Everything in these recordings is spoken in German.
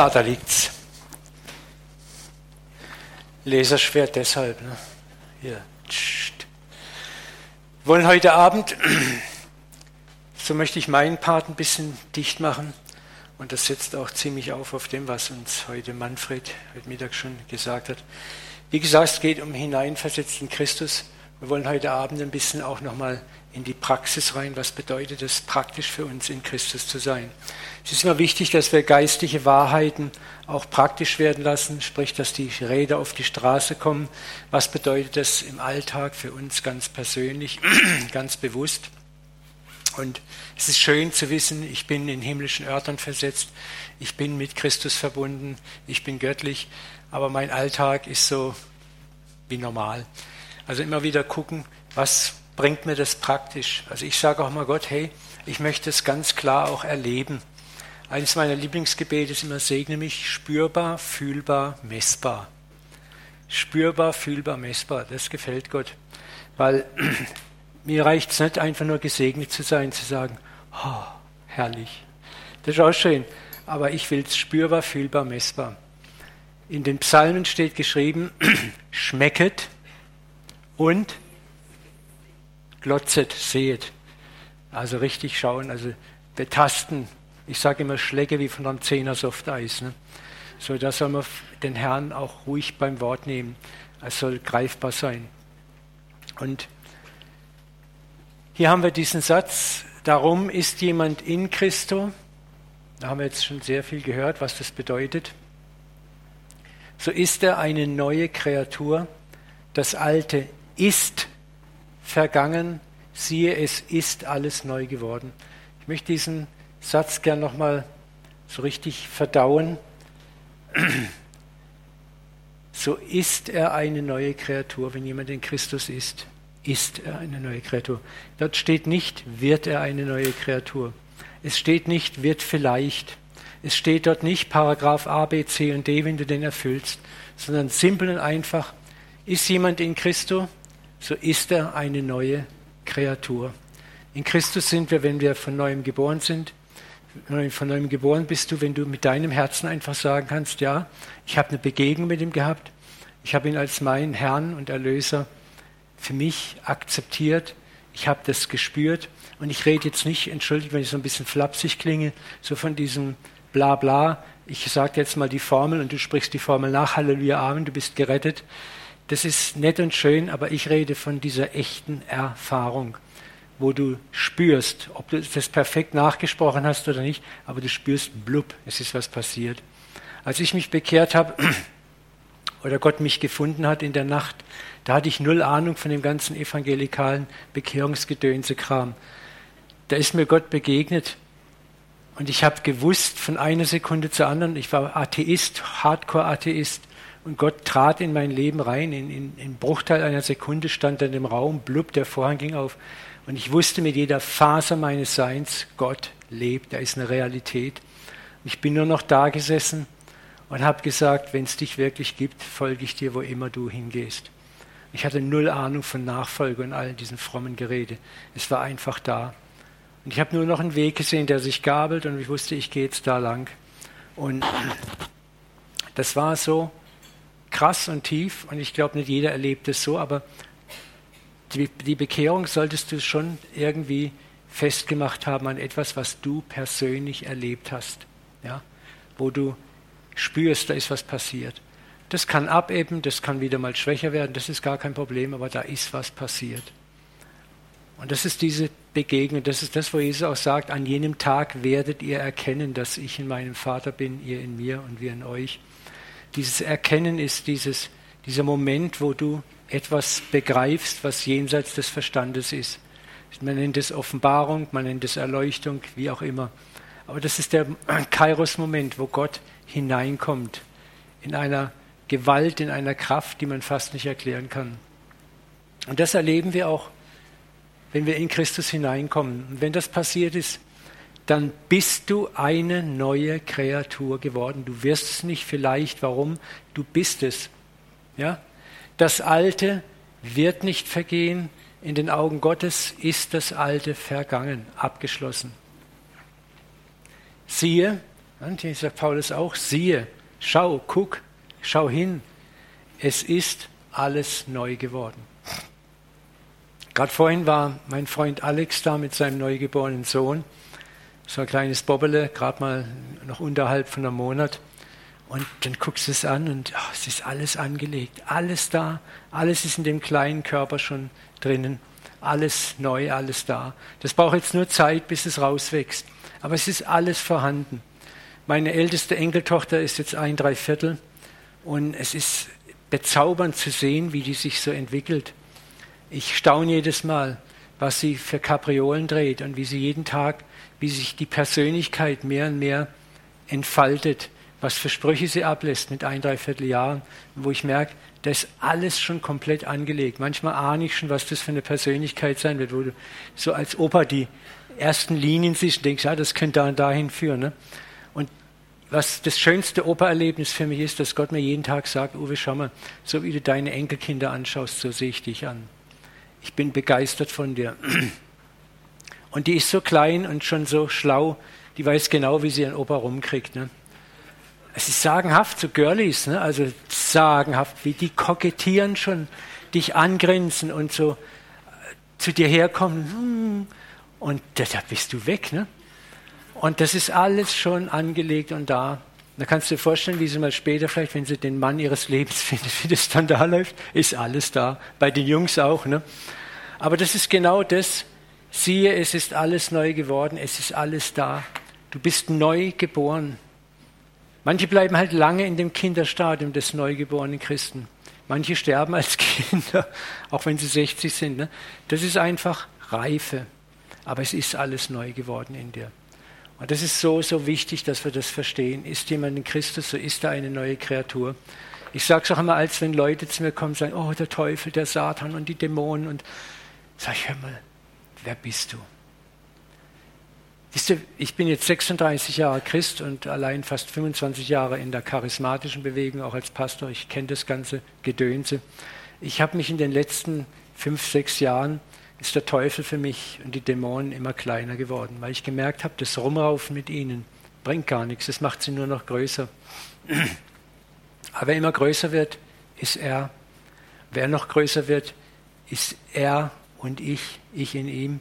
Ah, da liegt's. Laserschwert deshalb. Ne? Hier. Wir wollen heute Abend, so möchte ich meinen Part ein bisschen dicht machen. Und das setzt auch ziemlich auf auf dem, was uns heute Manfred heute Mittag schon gesagt hat. Wie gesagt, es geht um hineinversetzten Christus. Wir wollen heute Abend ein bisschen auch nochmal in die Praxis rein. Was bedeutet es praktisch für uns, in Christus zu sein? Es ist immer wichtig, dass wir geistliche Wahrheiten auch praktisch werden lassen, sprich, dass die Räder auf die Straße kommen. Was bedeutet das im Alltag für uns ganz persönlich, ganz bewusst? Und es ist schön zu wissen, ich bin in himmlischen Örtern versetzt, ich bin mit Christus verbunden, ich bin göttlich, aber mein Alltag ist so wie normal. Also immer wieder gucken, was bringt mir das praktisch? Also ich sage auch mal Gott, hey, ich möchte es ganz klar auch erleben. Eines meiner Lieblingsgebete ist immer, segne mich spürbar, fühlbar, messbar. Spürbar, fühlbar, messbar. Das gefällt Gott. Weil mir reicht es nicht einfach nur gesegnet zu sein, zu sagen, oh, herrlich. Das ist auch schön. Aber ich will es spürbar, fühlbar, messbar. In den Psalmen steht geschrieben, schmecket und glotzet, sehet. Also richtig schauen, also betasten. Ich sage immer Schläge wie von einem Zehner Softeis. Ne? So, da soll man den Herrn auch ruhig beim Wort nehmen. Es soll greifbar sein. Und hier haben wir diesen Satz, darum ist jemand in Christo. Da haben wir jetzt schon sehr viel gehört, was das bedeutet. So ist er eine neue Kreatur. Das Alte ist vergangen, siehe, es ist alles neu geworden. Ich möchte diesen Satz gern nochmal so richtig verdauen. So ist er eine neue Kreatur, wenn jemand in Christus ist, ist er eine neue Kreatur. Dort steht nicht, wird er eine neue Kreatur. Es steht nicht, wird vielleicht. Es steht dort nicht Paragraph A, B, C und D, wenn du den erfüllst, sondern simpel und einfach, ist jemand in Christus, so ist er eine neue Kreatur. In Christus sind wir, wenn wir von neuem geboren sind. Von neuem geboren bist du, wenn du mit deinem Herzen einfach sagen kannst, ja, ich habe eine Begegnung mit ihm gehabt. Ich habe ihn als meinen Herrn und Erlöser für mich akzeptiert. Ich habe das gespürt. Und ich rede jetzt nicht, entschuldigt, wenn ich so ein bisschen flapsig klinge, so von diesem Blabla. Ich sage jetzt mal die Formel und du sprichst die Formel nach. Halleluja, Amen, du bist gerettet. Das ist nett und schön, aber ich rede von dieser echten Erfahrung, wo du spürst, ob du das perfekt nachgesprochen hast oder nicht, aber du spürst, blub, es ist was passiert. Als ich mich bekehrt habe oder Gott mich gefunden hat in der Nacht, da hatte ich null Ahnung von dem ganzen evangelikalen Bekehrungsgedönse-Kram. Da ist mir Gott begegnet und ich habe gewusst von einer Sekunde zur anderen, ich war Atheist, Hardcore-Atheist, und Gott trat in mein Leben rein. In, in, in Bruchteil einer Sekunde stand er in dem Raum, blub, der Vorhang ging auf. Und ich wusste mit jeder Faser meines Seins, Gott lebt, er ist eine Realität. Ich bin nur noch da gesessen und habe gesagt, wenn es dich wirklich gibt, folge ich dir, wo immer du hingehst. Ich hatte null Ahnung von Nachfolge und all diesen frommen Gerede. Es war einfach da. Und ich habe nur noch einen Weg gesehen, der sich gabelt und ich wusste, ich gehe jetzt da lang. Und das war so, krass und tief und ich glaube, nicht jeder erlebt es so, aber die, die Bekehrung solltest du schon irgendwie festgemacht haben an etwas, was du persönlich erlebt hast, ja? wo du spürst, da ist was passiert. Das kann abebben, das kann wieder mal schwächer werden, das ist gar kein Problem, aber da ist was passiert. Und das ist diese Begegnung, das ist das, wo Jesus auch sagt, an jenem Tag werdet ihr erkennen, dass ich in meinem Vater bin, ihr in mir und wir in euch. Dieses Erkennen ist dieses, dieser Moment, wo du etwas begreifst, was jenseits des Verstandes ist. Man nennt es Offenbarung, man nennt es Erleuchtung, wie auch immer. Aber das ist der Kairos-Moment, wo Gott hineinkommt in einer Gewalt, in einer Kraft, die man fast nicht erklären kann. Und das erleben wir auch, wenn wir in Christus hineinkommen. Und wenn das passiert ist, dann bist du eine neue Kreatur geworden. Du wirst es nicht vielleicht, warum? Du bist es. Ja? Das Alte wird nicht vergehen. In den Augen Gottes ist das Alte vergangen, abgeschlossen. Siehe, hier sagt Paulus auch, siehe, schau, guck, schau hin. Es ist alles neu geworden. Gerade vorhin war mein Freund Alex da mit seinem neugeborenen Sohn. So ein kleines Bobbele, gerade mal noch unterhalb von einem Monat. Und dann guckst du es an und oh, es ist alles angelegt, alles da, alles ist in dem kleinen Körper schon drinnen, alles neu, alles da. Das braucht jetzt nur Zeit, bis es rauswächst. Aber es ist alles vorhanden. Meine älteste Enkeltochter ist jetzt ein Dreiviertel und es ist bezaubernd zu sehen, wie die sich so entwickelt. Ich staune jedes Mal, was sie für Kapriolen dreht und wie sie jeden Tag, wie sich die Persönlichkeit mehr und mehr entfaltet was für Sprüche sie ablässt mit ein, dreiviertel Jahren, wo ich merke, das ist alles schon komplett angelegt. Manchmal ahne ich schon, was das für eine Persönlichkeit sein wird, wo du so als Opa die ersten Linien siehst und denkst, ja, das könnte da und dahin führen. Ne? Und was das schönste Opa-Erlebnis für mich ist, dass Gott mir jeden Tag sagt, Uwe, schau mal, so wie du deine Enkelkinder anschaust, so sehe ich dich an. Ich bin begeistert von dir. Und die ist so klein und schon so schlau, die weiß genau, wie sie ihren Opa rumkriegt. Ne? es ist sagenhaft, so Girlies, ne? also sagenhaft, wie die kokettieren schon, dich angrinsen und so äh, zu dir herkommen. Hm, und da bist du weg. Ne? Und das ist alles schon angelegt und da. Da kannst du dir vorstellen, wie sie mal später, vielleicht, wenn sie den Mann ihres Lebens findet, wie das dann da läuft, ist alles da. Bei den Jungs auch. Ne? Aber das ist genau das. Siehe, es ist alles neu geworden, es ist alles da. Du bist neu geboren. Manche bleiben halt lange in dem Kinderstadium des neugeborenen Christen. Manche sterben als Kinder, auch wenn sie 60 sind. Ne? Das ist einfach Reife. Aber es ist alles neu geworden in dir. Und das ist so, so wichtig, dass wir das verstehen. Ist jemand in Christus, so ist er eine neue Kreatur. Ich sage es auch immer, als wenn Leute zu mir kommen und sagen, oh, der Teufel, der Satan und die Dämonen. Und sag ich, hör mal, wer bist du? Ich bin jetzt 36 Jahre Christ und allein fast 25 Jahre in der charismatischen Bewegung, auch als Pastor. Ich kenne das ganze Gedönse. Ich habe mich in den letzten fünf, sechs Jahren, ist der Teufel für mich und die Dämonen immer kleiner geworden, weil ich gemerkt habe, das Rumraufen mit ihnen bringt gar nichts, es macht sie nur noch größer. Aber wer immer größer wird, ist er. Wer noch größer wird, ist er und ich, ich in ihm.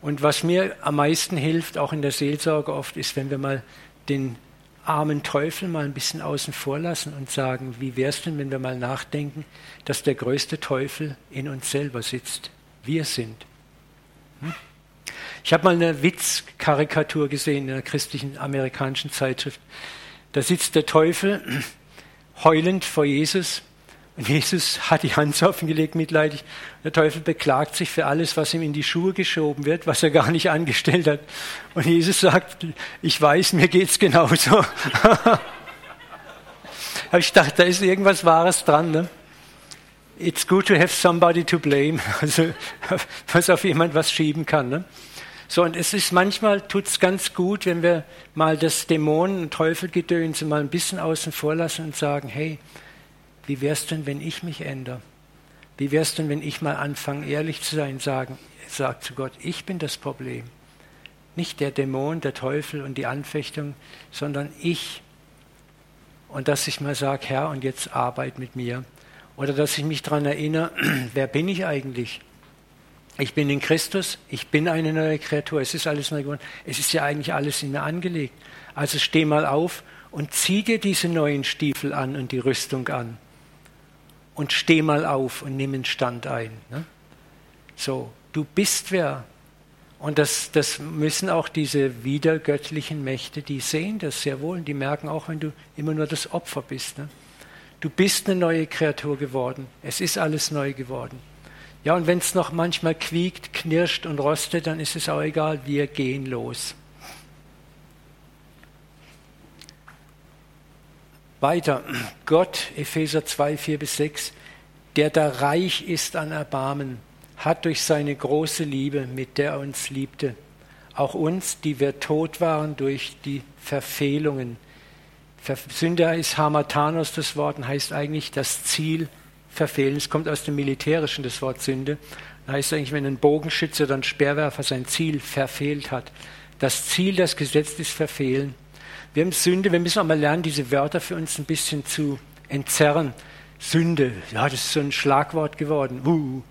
Und was mir am meisten hilft, auch in der Seelsorge oft, ist, wenn wir mal den armen Teufel mal ein bisschen außen vor lassen und sagen, wie wäre es denn, wenn wir mal nachdenken, dass der größte Teufel in uns selber sitzt. Wir sind. Hm? Ich habe mal eine Witzkarikatur gesehen in einer christlichen amerikanischen Zeitschrift. Da sitzt der Teufel heulend vor Jesus und Jesus hat die Hand auf ihn mitleidig. Der Teufel beklagt sich für alles, was ihm in die Schuhe geschoben wird, was er gar nicht angestellt hat. Und Jesus sagt, ich weiß, mir geht's genauso. Aber ich dachte, da ist irgendwas Wahres dran. Ne? It's good to have somebody to blame. Also, was auf jemand was schieben kann. Ne? So, und es ist manchmal, tut's ganz gut, wenn wir mal das Dämonen- und Teufelgedönse mal ein bisschen außen vor lassen und sagen, hey, wie wäre es denn, wenn ich mich ändere? Wie wäre es denn, wenn ich mal anfange, ehrlich zu sein, sagen, sagt zu Gott, ich bin das Problem. Nicht der Dämon, der Teufel und die Anfechtung, sondern ich. Und dass ich mal sage, Herr, und jetzt arbeit mit mir. Oder dass ich mich daran erinnere, wer bin ich eigentlich? Ich bin in Christus, ich bin eine neue Kreatur, es ist alles neu geworden. Es ist ja eigentlich alles in mir angelegt. Also steh mal auf und zieh dir diese neuen Stiefel an und die Rüstung an und steh mal auf und nimm einen Stand ein. Ne? So, du bist wer. Und das, das müssen auch diese wiedergöttlichen Mächte, die sehen das sehr wohl und die merken auch, wenn du immer nur das Opfer bist. Ne? Du bist eine neue Kreatur geworden. Es ist alles neu geworden. Ja, und wenn es noch manchmal quiekt, knirscht und rostet, dann ist es auch egal, wir gehen los. Weiter, Gott, Epheser 2, 4 bis 6, der da reich ist an Erbarmen, hat durch seine große Liebe, mit der er uns liebte, auch uns, die wir tot waren durch die Verfehlungen. Sünder ist Hamatanos das Wort und heißt eigentlich das Ziel verfehlen. Es kommt aus dem Militärischen, das Wort Sünde. Das heißt eigentlich, wenn ein Bogenschütze oder ein Speerwerfer sein Ziel verfehlt hat. Das Ziel, das gesetzt ist, verfehlen. Wir haben Sünde, wir müssen auch mal lernen, diese Wörter für uns ein bisschen zu entzerren. Sünde, ja, das ist so ein Schlagwort geworden. Uh.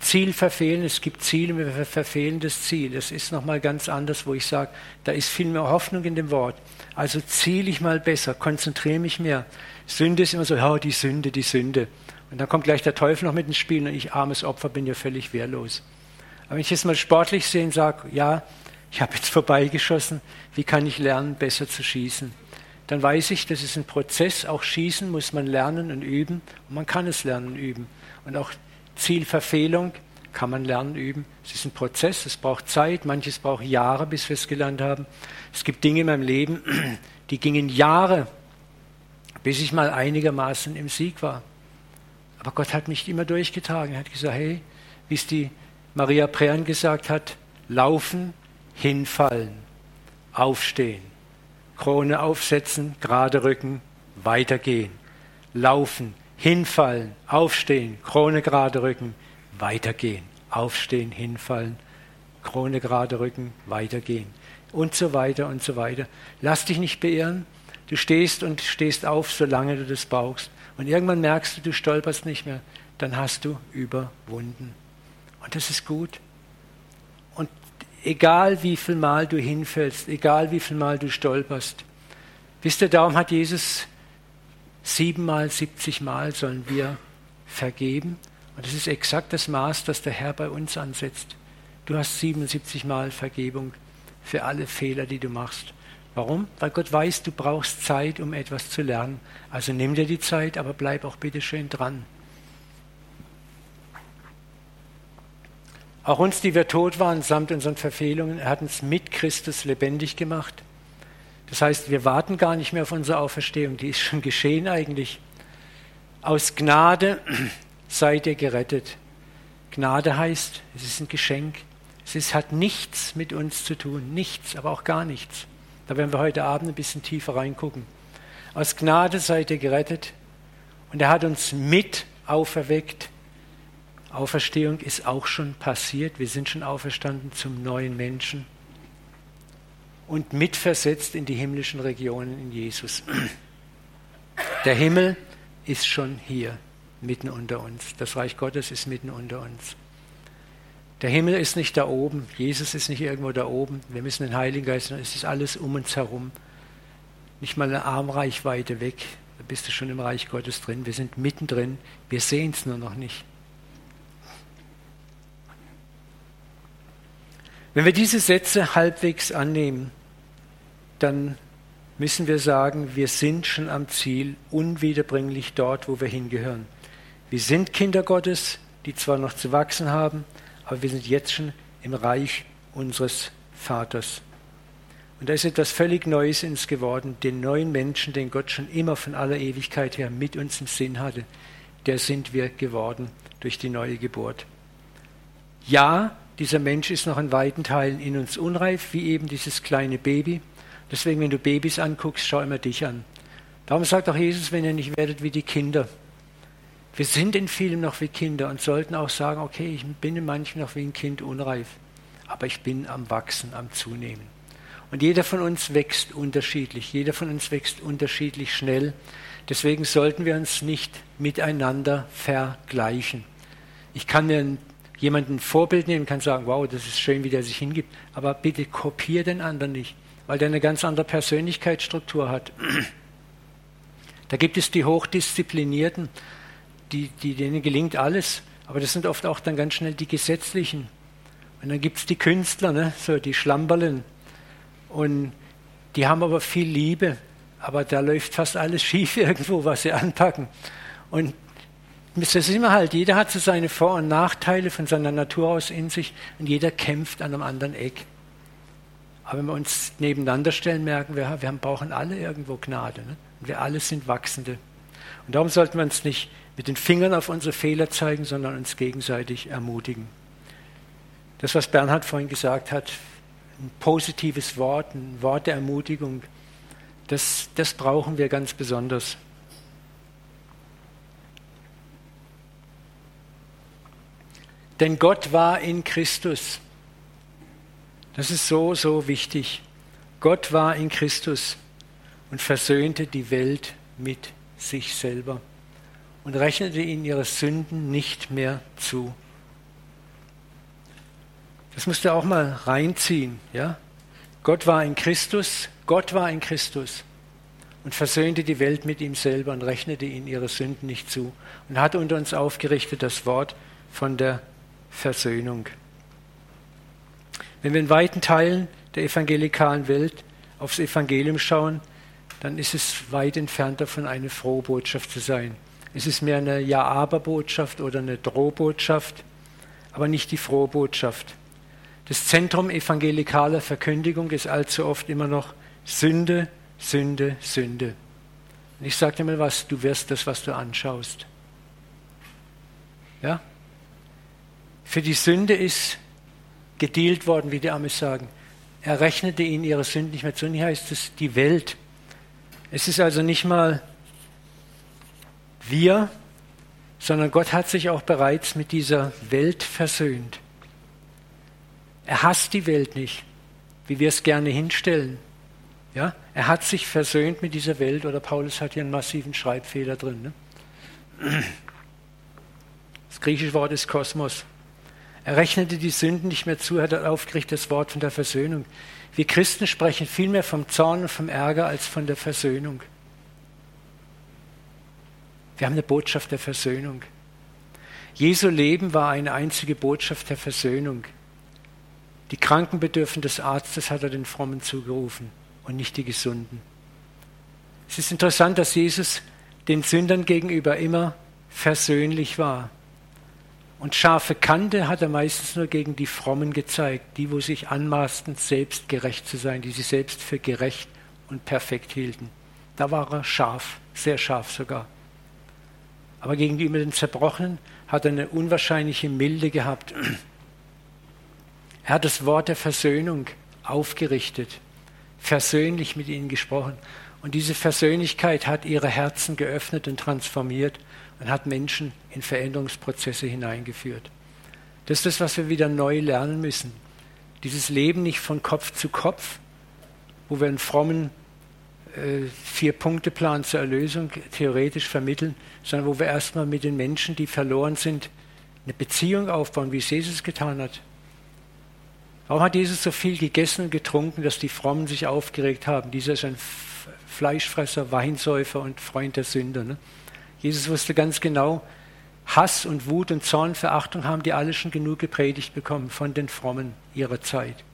Ziel verfehlen, es gibt Ziele, wir verfehlen das Ziel. Das ist nochmal ganz anders, wo ich sage, da ist viel mehr Hoffnung in dem Wort. Also ziele ich mal besser, konzentriere mich mehr. Sünde ist immer so, ja, die Sünde, die Sünde. Und dann kommt gleich der Teufel noch mit ins Spiel und ich, armes Opfer, bin ja völlig wehrlos. Aber wenn ich jetzt mal sportlich sehe und sage, ja, ich habe jetzt vorbeigeschossen, wie kann ich lernen, besser zu schießen? Dann weiß ich, das ist ein Prozess, auch Schießen muss man lernen und üben und man kann es lernen und üben. Und auch Zielverfehlung kann man lernen und üben. Es ist ein Prozess, es braucht Zeit, manches braucht Jahre, bis wir es gelernt haben. Es gibt Dinge in meinem Leben, die gingen Jahre, bis ich mal einigermaßen im Sieg war. Aber Gott hat mich immer durchgetragen. Er hat gesagt, hey, wie es die Maria Prean gesagt hat, laufen, hinfallen, aufstehen, Krone aufsetzen, gerade rücken, weitergehen, laufen, hinfallen, aufstehen, Krone gerade rücken, weitergehen, aufstehen, hinfallen, Krone gerade rücken, weitergehen und so weiter und so weiter. Lass dich nicht beirren. Du stehst und stehst auf, solange du das brauchst. Und irgendwann merkst du, du stolperst nicht mehr. Dann hast du überwunden. Und das ist gut. Egal wie viel Mal du hinfällst, egal wie viel Mal du stolperst, wisst ihr, darum hat Jesus siebenmal, siebzig Mal sollen wir vergeben. Und das ist exakt das Maß, das der Herr bei uns ansetzt. Du hast 77 Mal Vergebung für alle Fehler, die du machst. Warum? Weil Gott weiß, du brauchst Zeit, um etwas zu lernen. Also nimm dir die Zeit, aber bleib auch bitte schön dran. Auch uns, die wir tot waren, samt unseren Verfehlungen, er hat uns mit Christus lebendig gemacht. Das heißt, wir warten gar nicht mehr auf unsere Auferstehung, die ist schon geschehen eigentlich. Aus Gnade seid ihr gerettet. Gnade heißt, es ist ein Geschenk. Es ist, hat nichts mit uns zu tun, nichts, aber auch gar nichts. Da werden wir heute Abend ein bisschen tiefer reingucken. Aus Gnade seid ihr gerettet und er hat uns mit auferweckt. Auferstehung ist auch schon passiert. Wir sind schon auferstanden zum neuen Menschen und mitversetzt in die himmlischen Regionen in Jesus. Der Himmel ist schon hier, mitten unter uns. Das Reich Gottes ist mitten unter uns. Der Himmel ist nicht da oben, Jesus ist nicht irgendwo da oben. Wir müssen den Heiligen Geist, es ist alles um uns herum. Nicht mal eine Armreichweite weg, da bist du schon im Reich Gottes drin. Wir sind mittendrin, wir sehen es nur noch nicht. Wenn wir diese Sätze halbwegs annehmen, dann müssen wir sagen, wir sind schon am Ziel, unwiederbringlich dort, wo wir hingehören. Wir sind Kinder Gottes, die zwar noch zu wachsen haben, aber wir sind jetzt schon im Reich unseres Vaters. Und da ist etwas völlig Neues in uns geworden, den neuen Menschen, den Gott schon immer von aller Ewigkeit her mit uns im Sinn hatte, der sind wir geworden durch die neue Geburt. Ja, dieser Mensch ist noch in weiten Teilen in uns unreif, wie eben dieses kleine Baby. Deswegen, wenn du Babys anguckst, schau immer dich an. Darum sagt auch Jesus, wenn ihr nicht werdet wie die Kinder. Wir sind in vielen noch wie Kinder und sollten auch sagen, okay, ich bin in manchen noch wie ein Kind unreif, aber ich bin am Wachsen, am Zunehmen. Und jeder von uns wächst unterschiedlich, jeder von uns wächst unterschiedlich schnell. Deswegen sollten wir uns nicht miteinander vergleichen. Ich kann mir jemanden Vorbild nehmen, kann sagen, wow, das ist schön, wie der sich hingibt, aber bitte kopier den anderen nicht weil der eine ganz andere Persönlichkeitsstruktur hat. Da gibt es die Hochdisziplinierten, die, die, denen gelingt alles, aber das sind oft auch dann ganz schnell die Gesetzlichen. Und dann gibt es die Künstler, ne? so die Schlamperlen. Und die haben aber viel Liebe, aber da läuft fast alles schief irgendwo, was sie anpacken. Und das ist immer halt, jeder hat so seine Vor- und Nachteile von seiner Natur aus in sich und jeder kämpft an einem anderen Eck. Aber wenn wir uns nebeneinander stellen, merken wir, wir brauchen alle irgendwo Gnade. Ne? Und wir alle sind Wachsende. Und darum sollten wir uns nicht mit den Fingern auf unsere Fehler zeigen, sondern uns gegenseitig ermutigen. Das, was Bernhard vorhin gesagt hat, ein positives Wort, ein Wort der Ermutigung, das, das brauchen wir ganz besonders. Denn Gott war in Christus. Das ist so, so wichtig. Gott war in Christus und versöhnte die Welt mit sich selber und rechnete ihnen ihre Sünden nicht mehr zu. Das musst du auch mal reinziehen. Ja? Gott war in Christus, Gott war in Christus und versöhnte die Welt mit ihm selber und rechnete ihnen ihre Sünden nicht zu und hat unter uns aufgerichtet das Wort von der Versöhnung. Wenn wir in weiten Teilen der evangelikalen Welt aufs Evangelium schauen, dann ist es weit entfernt davon, eine frohe Botschaft zu sein. Es ist mehr eine Ja-Aber-Botschaft oder eine Drohbotschaft, aber nicht die frohe Botschaft. Das Zentrum evangelikaler Verkündigung ist allzu oft immer noch Sünde, Sünde, Sünde. Und ich sage dir mal was, du wirst das, was du anschaust. Ja? Für die Sünde ist gedealt worden, wie die Amis sagen. Er rechnete ihnen ihre Sünden nicht mehr zu. Und hier heißt es die Welt. Es ist also nicht mal wir, sondern Gott hat sich auch bereits mit dieser Welt versöhnt. Er hasst die Welt nicht, wie wir es gerne hinstellen. Ja? Er hat sich versöhnt mit dieser Welt, oder Paulus hat hier einen massiven Schreibfehler drin. Ne? Das griechische Wort ist Kosmos. Er rechnete die Sünden nicht mehr zu, er hat aufgerichtet das Wort von der Versöhnung. Wir Christen sprechen viel mehr vom Zorn und vom Ärger als von der Versöhnung. Wir haben eine Botschaft der Versöhnung. Jesu Leben war eine einzige Botschaft der Versöhnung. Die Kranken des Arztes, hat er den Frommen zugerufen und nicht die Gesunden. Es ist interessant, dass Jesus den Sündern gegenüber immer versöhnlich war. Und scharfe Kante hat er meistens nur gegen die Frommen gezeigt, die, wo sich anmaßten, selbst gerecht zu sein, die sich selbst für gerecht und perfekt hielten. Da war er scharf, sehr scharf sogar. Aber gegenüber den Zerbrochenen hat er eine unwahrscheinliche Milde gehabt. Er hat das Wort der Versöhnung aufgerichtet, versöhnlich mit ihnen gesprochen. Und diese Versöhnlichkeit hat ihre Herzen geöffnet und transformiert und hat Menschen in Veränderungsprozesse hineingeführt. Das ist das, was wir wieder neu lernen müssen. Dieses Leben nicht von Kopf zu Kopf, wo wir einen frommen äh, Vier-Punkte-Plan zur Erlösung theoretisch vermitteln, sondern wo wir erstmal mit den Menschen, die verloren sind, eine Beziehung aufbauen, wie es Jesus getan hat. Warum hat Jesus so viel gegessen und getrunken, dass die Frommen sich aufgeregt haben? Dieser ist ein Fleischfresser, Weinsäufer und Freund der Sünder. Ne? Jesus wusste ganz genau, Hass und Wut und Zorn, Verachtung haben die alle schon genug gepredigt bekommen von den Frommen ihrer Zeit.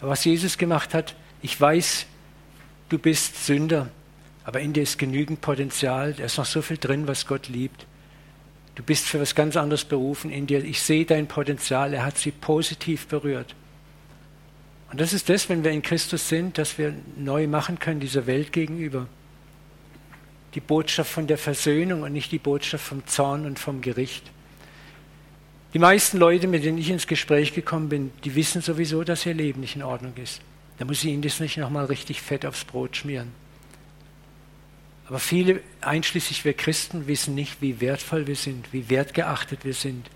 Aber was Jesus gemacht hat, ich weiß, du bist Sünder, aber in dir ist genügend Potenzial, da ist noch so viel drin, was Gott liebt. Du bist für was ganz anderes berufen in dir. Ich sehe dein Potenzial, er hat sie positiv berührt. Und das ist das, wenn wir in Christus sind, dass wir neu machen können dieser Welt gegenüber die Botschaft von der Versöhnung und nicht die Botschaft vom Zorn und vom Gericht. Die meisten Leute, mit denen ich ins Gespräch gekommen bin, die wissen sowieso, dass ihr Leben nicht in Ordnung ist. Da muss ich ihnen das nicht nochmal richtig fett aufs Brot schmieren. Aber viele, einschließlich wir Christen, wissen nicht, wie wertvoll wir sind, wie wertgeachtet wir sind.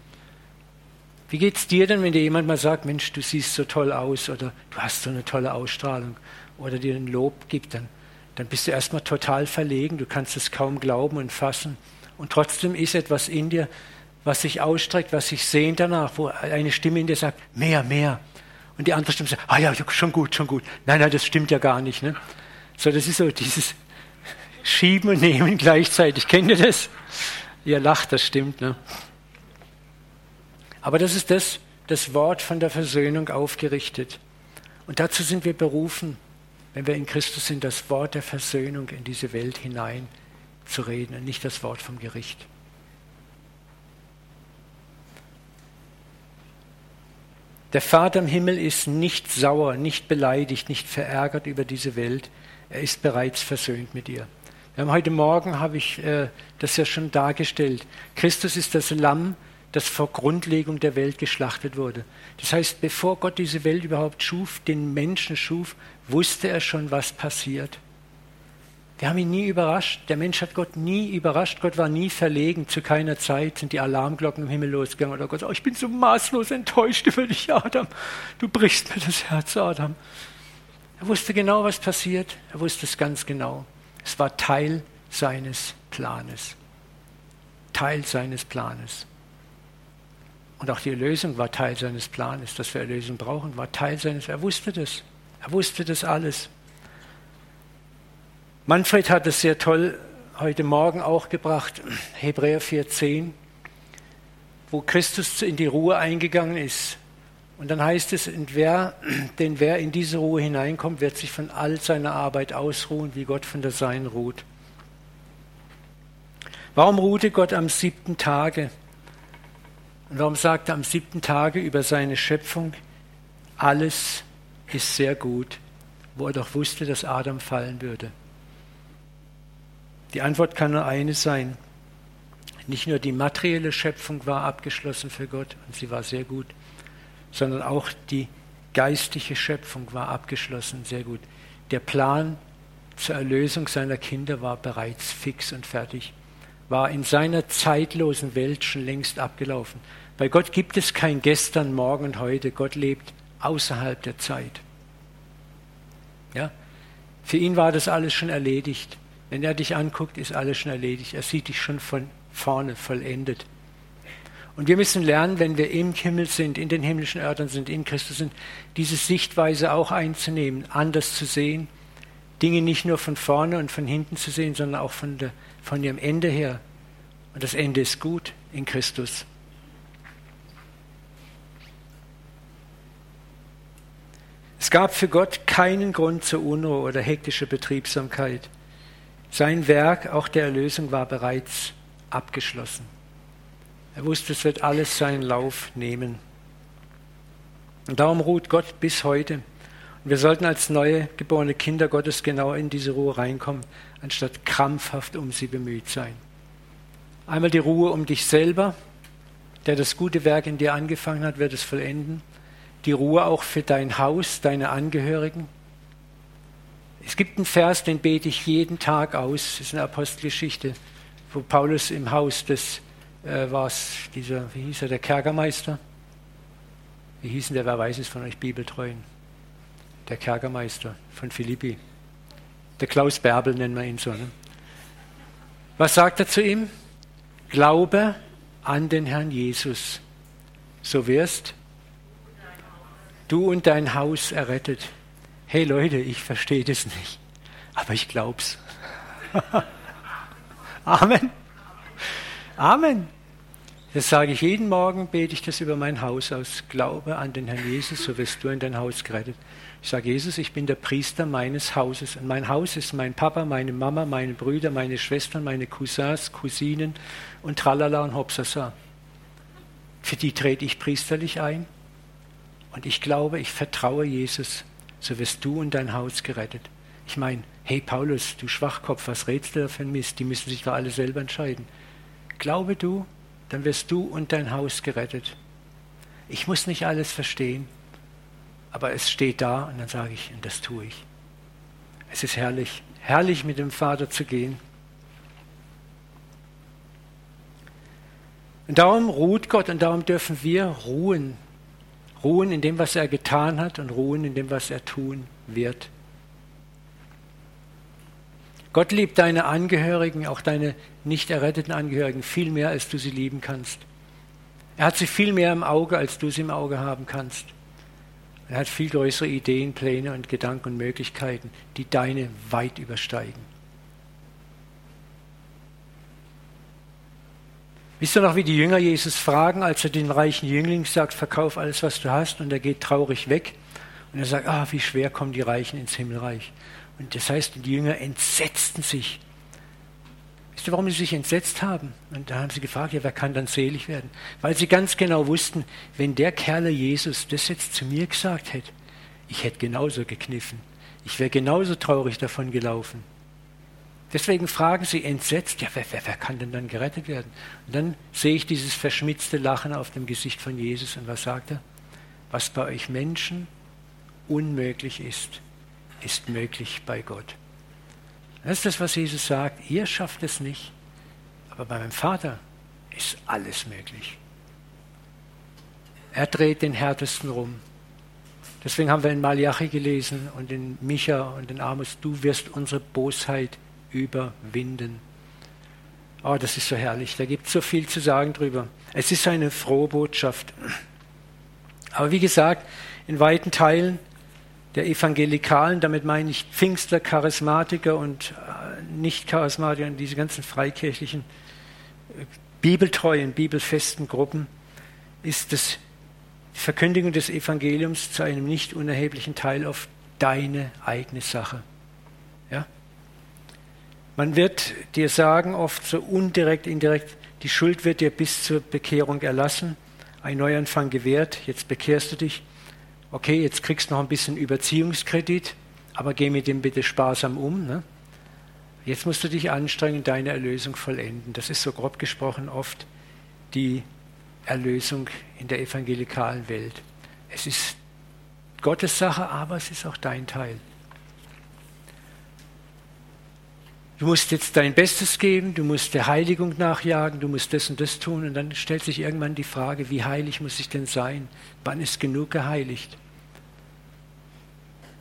Wie geht es dir denn, wenn dir jemand mal sagt, Mensch, du siehst so toll aus oder du hast so eine tolle Ausstrahlung oder dir ein Lob gibt, dann dann bist du erstmal total verlegen, du kannst es kaum glauben und fassen. Und trotzdem ist etwas in dir, was sich ausstreckt, was sich sehnt danach, wo eine Stimme in dir sagt, mehr, mehr. Und die andere Stimme sagt, ah ja, schon gut, schon gut. Nein, nein, das stimmt ja gar nicht. Ne? So, das ist so dieses Schieben und Nehmen gleichzeitig. Kennt ihr das? Ihr lacht, das stimmt. Ne? Aber das ist das, das Wort von der Versöhnung aufgerichtet. Und dazu sind wir berufen wenn wir in Christus sind, das Wort der Versöhnung in diese Welt hinein zu reden und nicht das Wort vom Gericht. Der Vater im Himmel ist nicht sauer, nicht beleidigt, nicht verärgert über diese Welt. Er ist bereits versöhnt mit ihr. Wir haben heute Morgen, habe ich äh, das ja schon dargestellt. Christus ist das Lamm, das vor Grundlegung der Welt geschlachtet wurde. Das heißt, bevor Gott diese Welt überhaupt schuf, den Menschen schuf, wusste er schon, was passiert. Wir haben ihn nie überrascht. Der Mensch hat Gott nie überrascht. Gott war nie verlegen. Zu keiner Zeit sind die Alarmglocken im Himmel losgegangen. Oder Gott sagt, oh, ich bin so maßlos enttäuscht über dich, Adam. Du brichst mir das Herz, Adam. Er wusste genau, was passiert. Er wusste es ganz genau. Es war Teil seines Planes. Teil seines Planes. Und auch die Erlösung war Teil seines Planes. Dass wir Erlösung brauchen, war Teil seines. Er wusste das. Er wusste das alles. Manfred hat es sehr toll heute Morgen auch gebracht, Hebräer 4,10, wo Christus in die Ruhe eingegangen ist. Und dann heißt es, wer, denn wer in diese Ruhe hineinkommt, wird sich von all seiner Arbeit ausruhen, wie Gott von der Seinen ruht. Warum ruhte Gott am siebten Tage? Und warum sagte er am siebten Tage über seine Schöpfung, alles ist sehr gut, wo er doch wusste, dass Adam fallen würde? Die Antwort kann nur eine sein. Nicht nur die materielle Schöpfung war abgeschlossen für Gott und sie war sehr gut, sondern auch die geistliche Schöpfung war abgeschlossen, sehr gut. Der Plan zur Erlösung seiner Kinder war bereits fix und fertig, war in seiner zeitlosen Welt schon längst abgelaufen. Bei Gott gibt es kein Gestern, Morgen und heute. Gott lebt außerhalb der Zeit. Ja? Für ihn war das alles schon erledigt. Wenn er dich anguckt, ist alles schon erledigt. Er sieht dich schon von vorne vollendet. Und wir müssen lernen, wenn wir im Himmel sind, in den himmlischen Örtern sind, in Christus sind, diese Sichtweise auch einzunehmen, anders zu sehen, Dinge nicht nur von vorne und von hinten zu sehen, sondern auch von, der, von ihrem Ende her. Und das Ende ist gut in Christus. Es gab für Gott keinen Grund zur Unruhe oder hektischer Betriebsamkeit. Sein Werk, auch der Erlösung, war bereits abgeschlossen. Er wusste, es wird alles seinen Lauf nehmen. Und darum ruht Gott bis heute. Und wir sollten als neue geborene Kinder Gottes genau in diese Ruhe reinkommen, anstatt krampfhaft um sie bemüht sein. Einmal die Ruhe um dich selber, der das gute Werk in dir angefangen hat, wird es vollenden. Die Ruhe auch für dein Haus, deine Angehörigen, es gibt einen Vers, den bete ich jeden Tag aus. Das ist eine Apostelgeschichte, wo Paulus im Haus des, äh, war dieser, wie hieß er, der Kerkermeister? Wie hieß denn der, wer weiß es von euch Bibeltreuen? Der Kerkermeister von Philippi. Der Klaus Bärbel nennen wir ihn so. Ne? Was sagt er zu ihm? Glaube an den Herrn Jesus, so wirst du und dein Haus errettet hey Leute, ich verstehe das nicht, aber ich glaub's. Amen. Amen. Das sage ich jeden Morgen, bete ich das über mein Haus aus. Glaube an den Herrn Jesus, so wirst du in dein Haus gerettet. Ich sage, Jesus, ich bin der Priester meines Hauses. Und mein Haus ist mein Papa, meine Mama, meine Brüder, meine Schwestern, meine Cousins, Cousinen und Tralala und Hopsasa. Für die trete ich priesterlich ein. Und ich glaube, ich vertraue Jesus so wirst du und dein Haus gerettet. Ich meine, hey Paulus, du Schwachkopf, was redest du da für ein Mist? Die müssen sich doch alle selber entscheiden. Glaube du, dann wirst du und dein Haus gerettet. Ich muss nicht alles verstehen, aber es steht da und dann sage ich, und das tue ich. Es ist herrlich, herrlich mit dem Vater zu gehen. Und darum ruht Gott und darum dürfen wir ruhen Ruhen in dem, was er getan hat und ruhen in dem, was er tun wird. Gott liebt deine Angehörigen, auch deine nicht erretteten Angehörigen, viel mehr, als du sie lieben kannst. Er hat sie viel mehr im Auge, als du sie im Auge haben kannst. Er hat viel größere Ideen, Pläne und Gedanken und Möglichkeiten, die deine weit übersteigen. Wisst ihr noch, wie die Jünger Jesus fragen, als er den reichen Jüngling sagt, verkauf alles, was du hast, und er geht traurig weg. Und er sagt, ah, wie schwer kommen die Reichen ins Himmelreich. Und das heißt, die Jünger entsetzten sich. Wisst ihr, warum sie sich entsetzt haben? Und da haben sie gefragt, ja, wer kann dann selig werden? Weil sie ganz genau wussten, wenn der Kerle Jesus das jetzt zu mir gesagt hätte, ich hätte genauso gekniffen. Ich wäre genauso traurig davon gelaufen. Deswegen fragen sie entsetzt, ja, wer, wer, wer, kann denn dann gerettet werden? Und dann sehe ich dieses verschmitzte Lachen auf dem Gesicht von Jesus und was sagt er? Was bei euch Menschen unmöglich ist, ist möglich bei Gott. Das ist das, was Jesus sagt. Ihr schafft es nicht, aber bei meinem Vater ist alles möglich. Er dreht den härtesten rum. Deswegen haben wir in Malachi gelesen und in Micha und in Amos, du wirst unsere Bosheit überwinden. Oh, das ist so herrlich. Da gibt es so viel zu sagen drüber. Es ist eine frohe Botschaft. Aber wie gesagt, in weiten Teilen der Evangelikalen, damit meine ich Pfingster, Charismatiker und äh, Nicht-Charismatiker und diese ganzen freikirchlichen, äh, bibeltreuen, bibelfesten Gruppen, ist das die Verkündigung des Evangeliums zu einem nicht unerheblichen Teil auf deine eigene Sache. Ja? Man wird dir sagen, oft so undirekt, indirekt, die Schuld wird dir bis zur Bekehrung erlassen, ein Neuanfang gewährt, jetzt bekehrst du dich. Okay, jetzt kriegst du noch ein bisschen Überziehungskredit, aber geh mit dem bitte sparsam um. Ne? Jetzt musst du dich anstrengen, deine Erlösung vollenden. Das ist so grob gesprochen oft die Erlösung in der evangelikalen Welt. Es ist Gottes Sache, aber es ist auch dein Teil. Du musst jetzt dein Bestes geben, du musst der Heiligung nachjagen, du musst das und das tun und dann stellt sich irgendwann die Frage, wie heilig muss ich denn sein? Wann ist genug geheiligt?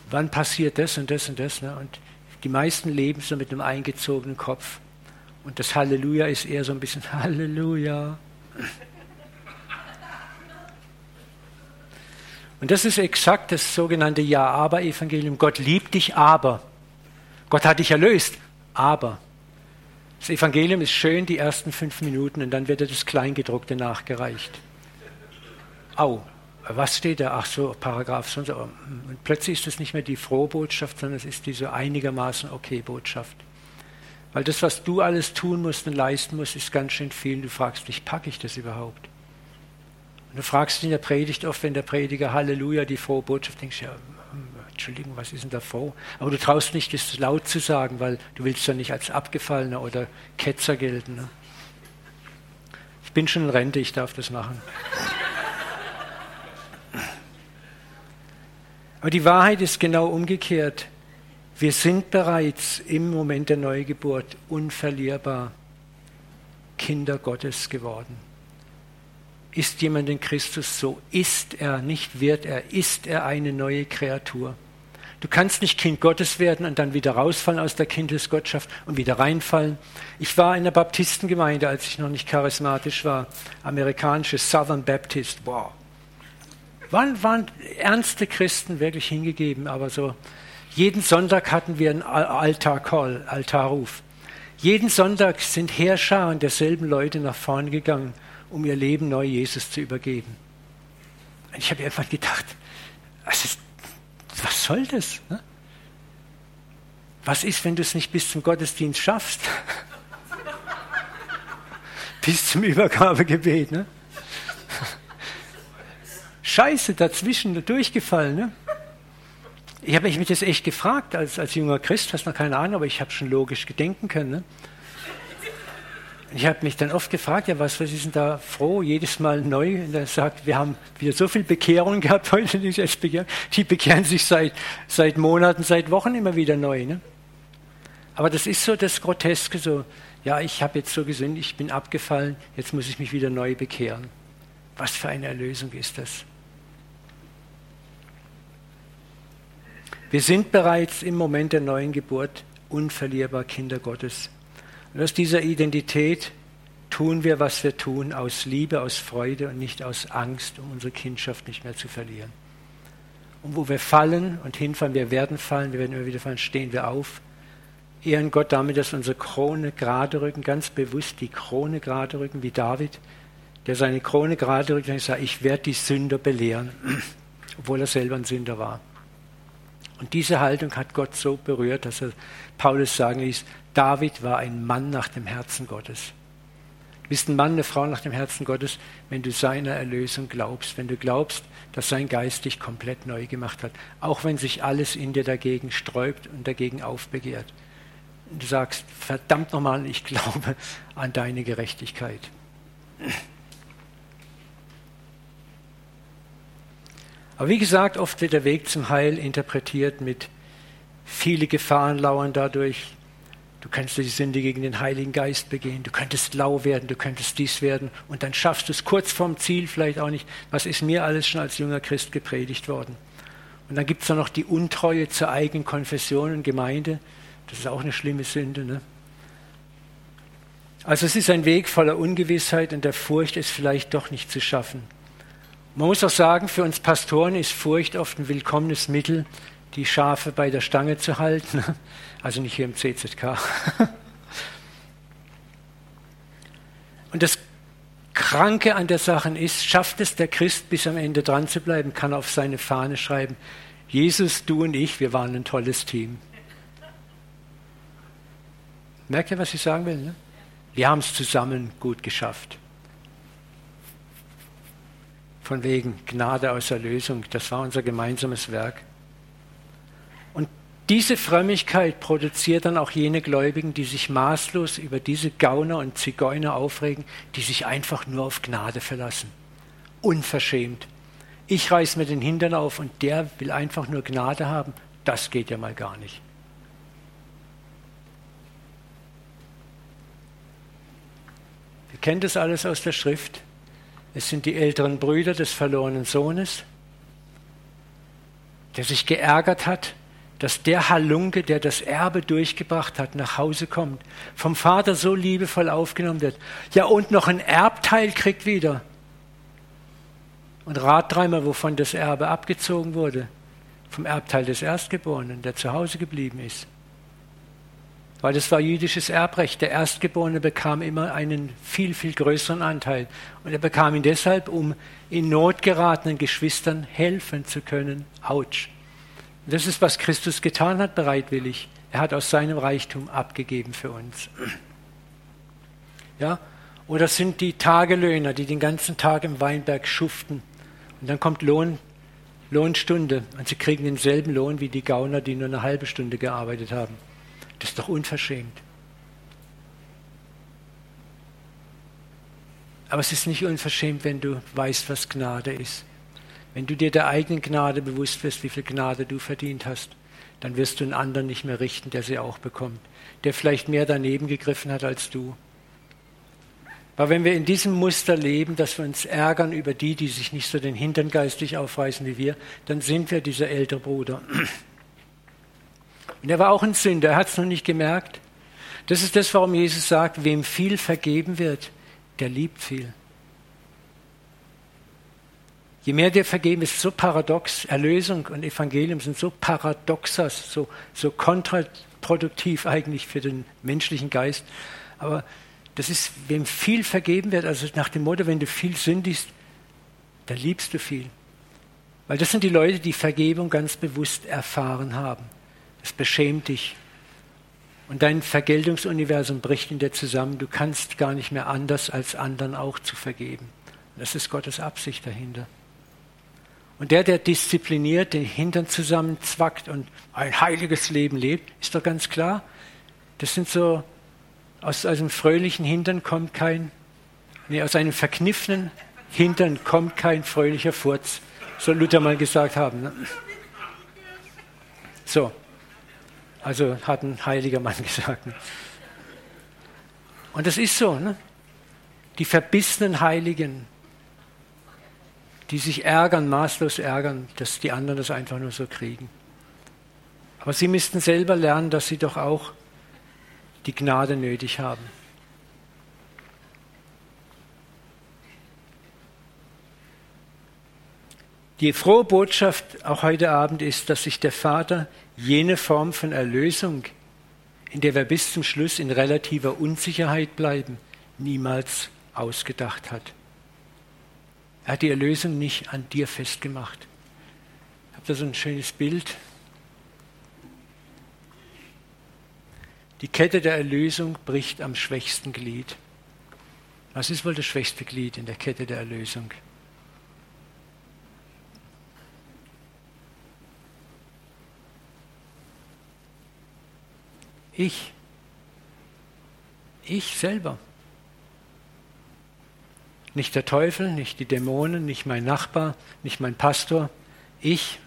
Wann passiert das und das und das? Ne? Und die meisten leben so mit einem eingezogenen Kopf. Und das Halleluja ist eher so ein bisschen Halleluja. Und das ist exakt das sogenannte Ja-Aber-Evangelium. Gott liebt dich, aber. Gott hat dich erlöst, aber. Das Evangelium ist schön die ersten fünf Minuten und dann wird das Kleingedruckte nachgereicht. Au, was steht da? Ach so, Paragraph so und so. Und plötzlich ist das nicht mehr die frohe Botschaft, sondern es ist diese einigermaßen okay Botschaft. Weil das, was du alles tun musst und leisten musst, ist ganz schön viel. Du fragst dich, packe ich das überhaupt? Und du fragst in der Predigt oft, wenn der Prediger Halleluja, die frohe Botschaft, denkst ja, hm, Entschuldigung, was ist denn da froh? Aber du traust nicht, das laut zu sagen, weil du willst ja nicht als Abgefallener oder Ketzer gelten. Ne? Ich bin schon in Rente, ich darf das machen. Aber die Wahrheit ist genau umgekehrt. Wir sind bereits im Moment der Neugeburt unverlierbar Kinder Gottes geworden. Ist jemand in Christus, so ist er, nicht wird er, ist er eine neue Kreatur. Du kannst nicht Kind Gottes werden und dann wieder rausfallen aus der Kindesgottschaft und wieder reinfallen. Ich war in der Baptistengemeinde, als ich noch nicht charismatisch war, amerikanische Southern Baptist. Wow. Waren, waren ernste Christen wirklich hingegeben, aber so. Jeden Sonntag hatten wir einen Altar-Call, Altarruf. Jeden Sonntag sind Heerscharen derselben Leute nach vorne gegangen um ihr Leben neu Jesus zu übergeben. Und ich habe irgendwann gedacht, ist, was soll das? Ne? Was ist, wenn du es nicht bis zum Gottesdienst schaffst? bis zum Übergabegebet. Ne? Scheiße, dazwischen durchgefallen. Ne? Ich habe mich das echt gefragt als, als junger Christ, hast noch keine Ahnung, aber ich habe schon logisch gedenken können. Ne? Ich habe mich dann oft gefragt, ja, was, was ist denn da froh, jedes Mal neu? Und er sagt, wir haben wieder so viel Bekehrung gehabt heute, die, bekehren sich seit, seit Monaten, seit Wochen immer wieder neu. Ne? Aber das ist so das Groteske, so, ja, ich habe jetzt so gesündigt, ich bin abgefallen, jetzt muss ich mich wieder neu bekehren. Was für eine Erlösung ist das? Wir sind bereits im Moment der neuen Geburt unverlierbar Kinder Gottes. Und aus dieser Identität tun wir, was wir tun, aus Liebe, aus Freude und nicht aus Angst, um unsere Kindschaft nicht mehr zu verlieren. Und wo wir fallen und hinfallen, wir werden fallen, wir werden immer wieder fallen, stehen wir auf, ehren Gott damit, dass unsere Krone gerade rücken, ganz bewusst die Krone gerade rücken, wie David, der seine Krone gerade rückt und sagt, ich werde die Sünder belehren, obwohl er selber ein Sünder war. Und diese Haltung hat Gott so berührt, dass er Paulus sagen ließ, David war ein Mann nach dem Herzen Gottes. Du bist ein Mann, eine Frau nach dem Herzen Gottes, wenn du seiner Erlösung glaubst, wenn du glaubst, dass sein Geist dich komplett neu gemacht hat, auch wenn sich alles in dir dagegen sträubt und dagegen aufbegehrt. Du sagst, verdammt nochmal, ich glaube an deine Gerechtigkeit. Aber wie gesagt, oft wird der Weg zum Heil interpretiert mit viele Gefahren lauern dadurch, Du könntest die Sünde gegen den Heiligen Geist begehen, du könntest lau werden, du könntest dies werden und dann schaffst du es kurz vorm Ziel vielleicht auch nicht. Was ist mir alles schon als junger Christ gepredigt worden? Und dann gibt es noch die Untreue zur eigenen Konfession und Gemeinde. Das ist auch eine schlimme Sünde. Ne? Also es ist ein Weg voller Ungewissheit und der Furcht ist vielleicht doch nicht zu schaffen. Man muss auch sagen, für uns Pastoren ist Furcht oft ein willkommenes Mittel, die Schafe bei der Stange zu halten. Also nicht hier im CZK. Und das Kranke an der Sache ist, schafft es der Christ bis am Ende dran zu bleiben, kann auf seine Fahne schreiben, Jesus, du und ich, wir waren ein tolles Team. Merkt ihr, was ich sagen will? Ne? Wir haben es zusammen gut geschafft. Von wegen Gnade aus Erlösung, das war unser gemeinsames Werk. Diese Frömmigkeit produziert dann auch jene Gläubigen, die sich maßlos über diese Gauner und Zigeuner aufregen, die sich einfach nur auf Gnade verlassen. Unverschämt. Ich reiß mir den Hintern auf und der will einfach nur Gnade haben. Das geht ja mal gar nicht. Ihr kennt das alles aus der Schrift. Es sind die älteren Brüder des verlorenen Sohnes, der sich geärgert hat, dass der Halunke, der das Erbe durchgebracht hat, nach Hause kommt, vom Vater so liebevoll aufgenommen wird. Ja, und noch ein Erbteil kriegt wieder. Und rat dreimal, wovon das Erbe abgezogen wurde. Vom Erbteil des Erstgeborenen, der zu Hause geblieben ist weil das war jüdisches Erbrecht. Der Erstgeborene bekam immer einen viel, viel größeren Anteil. Und er bekam ihn deshalb, um in Not geratenen Geschwistern helfen zu können. Autsch. Das ist, was Christus getan hat, bereitwillig. Er hat aus seinem Reichtum abgegeben für uns. Ja? Oder sind die Tagelöhner, die den ganzen Tag im Weinberg schuften. Und dann kommt Lohn, Lohnstunde und sie kriegen denselben Lohn wie die Gauner, die nur eine halbe Stunde gearbeitet haben. Das ist doch unverschämt. Aber es ist nicht unverschämt, wenn du weißt, was Gnade ist. Wenn du dir der eigenen Gnade bewusst wirst, wie viel Gnade du verdient hast, dann wirst du einen anderen nicht mehr richten, der sie auch bekommt, der vielleicht mehr daneben gegriffen hat als du. Aber wenn wir in diesem Muster leben, dass wir uns ärgern über die, die sich nicht so den Hintern geistig aufreißen wie wir, dann sind wir dieser ältere Bruder. Und er war auch ein Sünder, er hat es noch nicht gemerkt. Das ist das, warum Jesus sagt, wem viel vergeben wird, der liebt viel. Je mehr dir vergeben ist, so paradox, Erlösung und Evangelium sind so paradoxas, so, so kontraproduktiv eigentlich für den menschlichen Geist. Aber das ist, wem viel vergeben wird, also nach dem Motto, wenn du viel sündigst, dann liebst du viel. Weil das sind die Leute, die Vergebung ganz bewusst erfahren haben. Es beschämt dich. Und dein Vergeltungsuniversum bricht in dir zusammen. Du kannst gar nicht mehr anders, als anderen auch zu vergeben. Das ist Gottes Absicht dahinter. Und der, der diszipliniert den Hintern zusammenzwackt und ein heiliges Leben lebt, ist doch ganz klar. Das sind so, aus einem fröhlichen Hintern kommt kein, nee, aus einem verkniffenen Hintern kommt kein fröhlicher Furz. Soll Luther mal gesagt haben. Ne? So, also hat ein heiliger Mann gesagt. Ne? Und das ist so. Ne? Die verbissenen Heiligen, die sich ärgern, maßlos ärgern, dass die anderen das einfach nur so kriegen. Aber sie müssten selber lernen, dass sie doch auch die Gnade nötig haben. Die frohe Botschaft auch heute Abend ist, dass sich der Vater jene Form von Erlösung, in der wir bis zum Schluss in relativer Unsicherheit bleiben, niemals ausgedacht hat. Er hat die Erlösung nicht an dir festgemacht. Habt ihr so ein schönes Bild? Die Kette der Erlösung bricht am schwächsten Glied. Was ist wohl das schwächste Glied in der Kette der Erlösung? Ich. Ich selber. Nicht der Teufel, nicht die Dämonen, nicht mein Nachbar, nicht mein Pastor. Ich.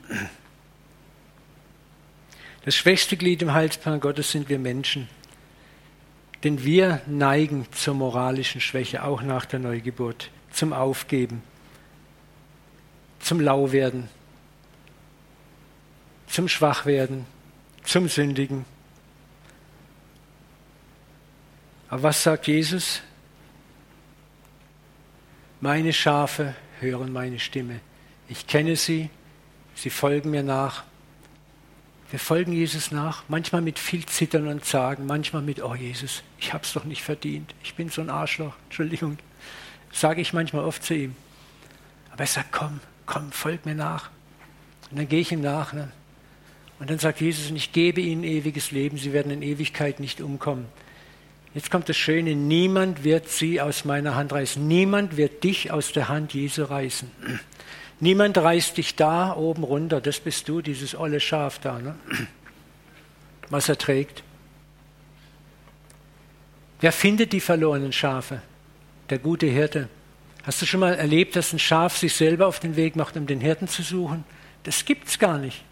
Das schwächste Glied im Heilsplan Gottes sind wir Menschen. Denn wir neigen zur moralischen Schwäche, auch nach der Neugeburt, zum Aufgeben, zum Lauwerden. zum Schwachwerden, zum Sündigen. Aber was sagt Jesus? Meine Schafe hören meine Stimme. Ich kenne sie, sie folgen mir nach. Wir folgen Jesus nach, manchmal mit viel Zittern und Zagen, manchmal mit, oh Jesus, ich habe es doch nicht verdient, ich bin so ein Arschloch, Entschuldigung, sage ich manchmal oft zu ihm. Aber er sagt, komm, komm, folg mir nach. Und dann gehe ich ihm nach. Ne? Und dann sagt Jesus, und ich gebe ihnen ewiges Leben, sie werden in Ewigkeit nicht umkommen. Jetzt kommt das Schöne, niemand wird sie aus meiner Hand reißen. Niemand wird dich aus der Hand Jesu reißen. Niemand reißt dich da oben runter. Das bist du, dieses olle Schaf da, ne? was er trägt. Wer findet die verlorenen Schafe? Der gute Hirte. Hast du schon mal erlebt, dass ein Schaf sich selber auf den Weg macht, um den Hirten zu suchen? Das gibt's gar nicht.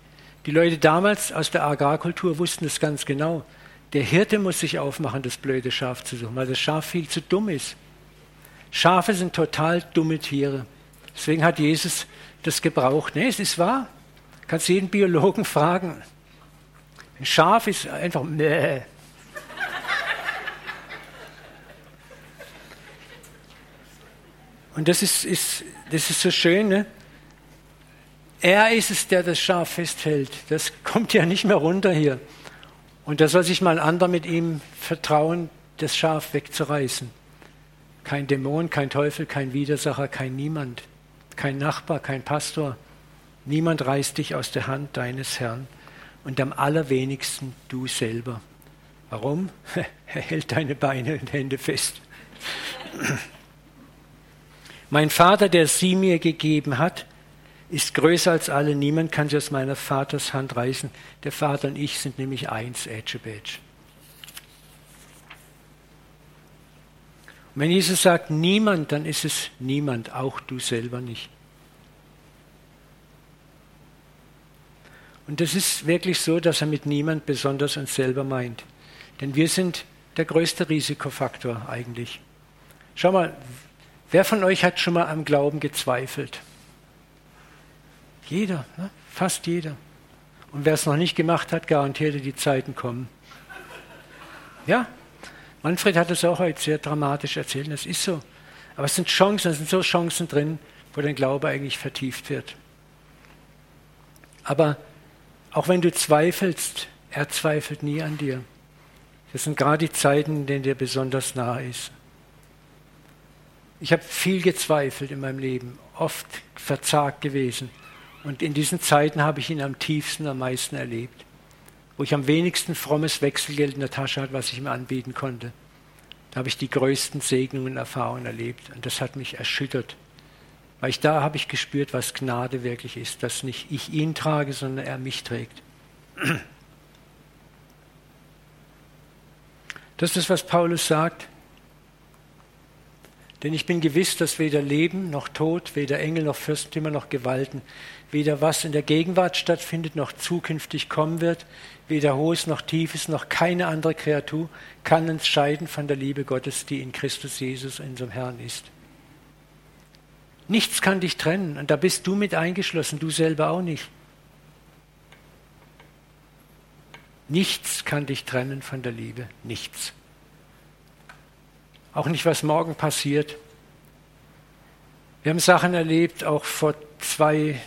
Die Leute damals aus der Agrarkultur wussten es ganz genau. Der Hirte muss sich aufmachen, das blöde Schaf zu suchen, weil das Schaf viel zu dumm ist. Schafe sind total dumme Tiere. Deswegen hat Jesus das gebraucht. Nee, es ist wahr. Du kannst jeden Biologen fragen. Ein Schaf ist einfach Mäh. Und das ist, ist, das ist so schön. Ne? Er ist es, der das Schaf festhält. Das kommt ja nicht mehr runter hier. Und da soll sich mal ein anderer mit ihm vertrauen, das Schaf wegzureißen. Kein Dämon, kein Teufel, kein Widersacher, kein Niemand kein Nachbar, kein Pastor. Niemand reißt dich aus der Hand deines Herrn und am allerwenigsten du selber. Warum? Er hält deine Beine und Hände fest. Mein Vater, der sie mir gegeben hat, ist größer als alle. Niemand kann sie aus meiner Vaters Hand reißen. Der Vater und ich sind nämlich eins, Edge Badge. Und wenn Jesus sagt niemand, dann ist es niemand, auch du selber nicht. Und das ist wirklich so, dass er mit niemand besonders uns selber meint. Denn wir sind der größte Risikofaktor eigentlich. Schau mal, wer von euch hat schon mal am Glauben gezweifelt? Jeder, ne? fast jeder. Und wer es noch nicht gemacht hat, garantierte, die Zeiten kommen. Ja, Manfred hat es auch heute sehr dramatisch erzählt, das ist so. Aber es sind Chancen, es sind so Chancen drin, wo dein Glaube eigentlich vertieft wird. Aber auch wenn du zweifelst, er zweifelt nie an dir. Das sind gerade die Zeiten, in denen dir besonders nahe ist. Ich habe viel gezweifelt in meinem Leben, oft verzagt gewesen. Und in diesen Zeiten habe ich ihn am tiefsten, am meisten erlebt wo ich am wenigsten frommes Wechselgeld in der Tasche hatte, was ich mir anbieten konnte. Da habe ich die größten Segnungen und Erfahrungen erlebt. Und das hat mich erschüttert. Weil ich da habe ich gespürt, was Gnade wirklich ist, dass nicht ich ihn trage, sondern er mich trägt. Das ist was Paulus sagt. Denn ich bin gewiss, dass weder Leben noch Tod, weder Engel noch Fürstentümer noch Gewalten, weder was in der Gegenwart stattfindet noch zukünftig kommen wird, weder Hohes noch Tiefes noch keine andere Kreatur kann uns scheiden von der Liebe Gottes, die in Christus Jesus, unserem Herrn ist. Nichts kann dich trennen und da bist du mit eingeschlossen, du selber auch nicht. Nichts kann dich trennen von der Liebe, nichts. Auch nicht, was morgen passiert. Wir haben Sachen erlebt, auch vor zwei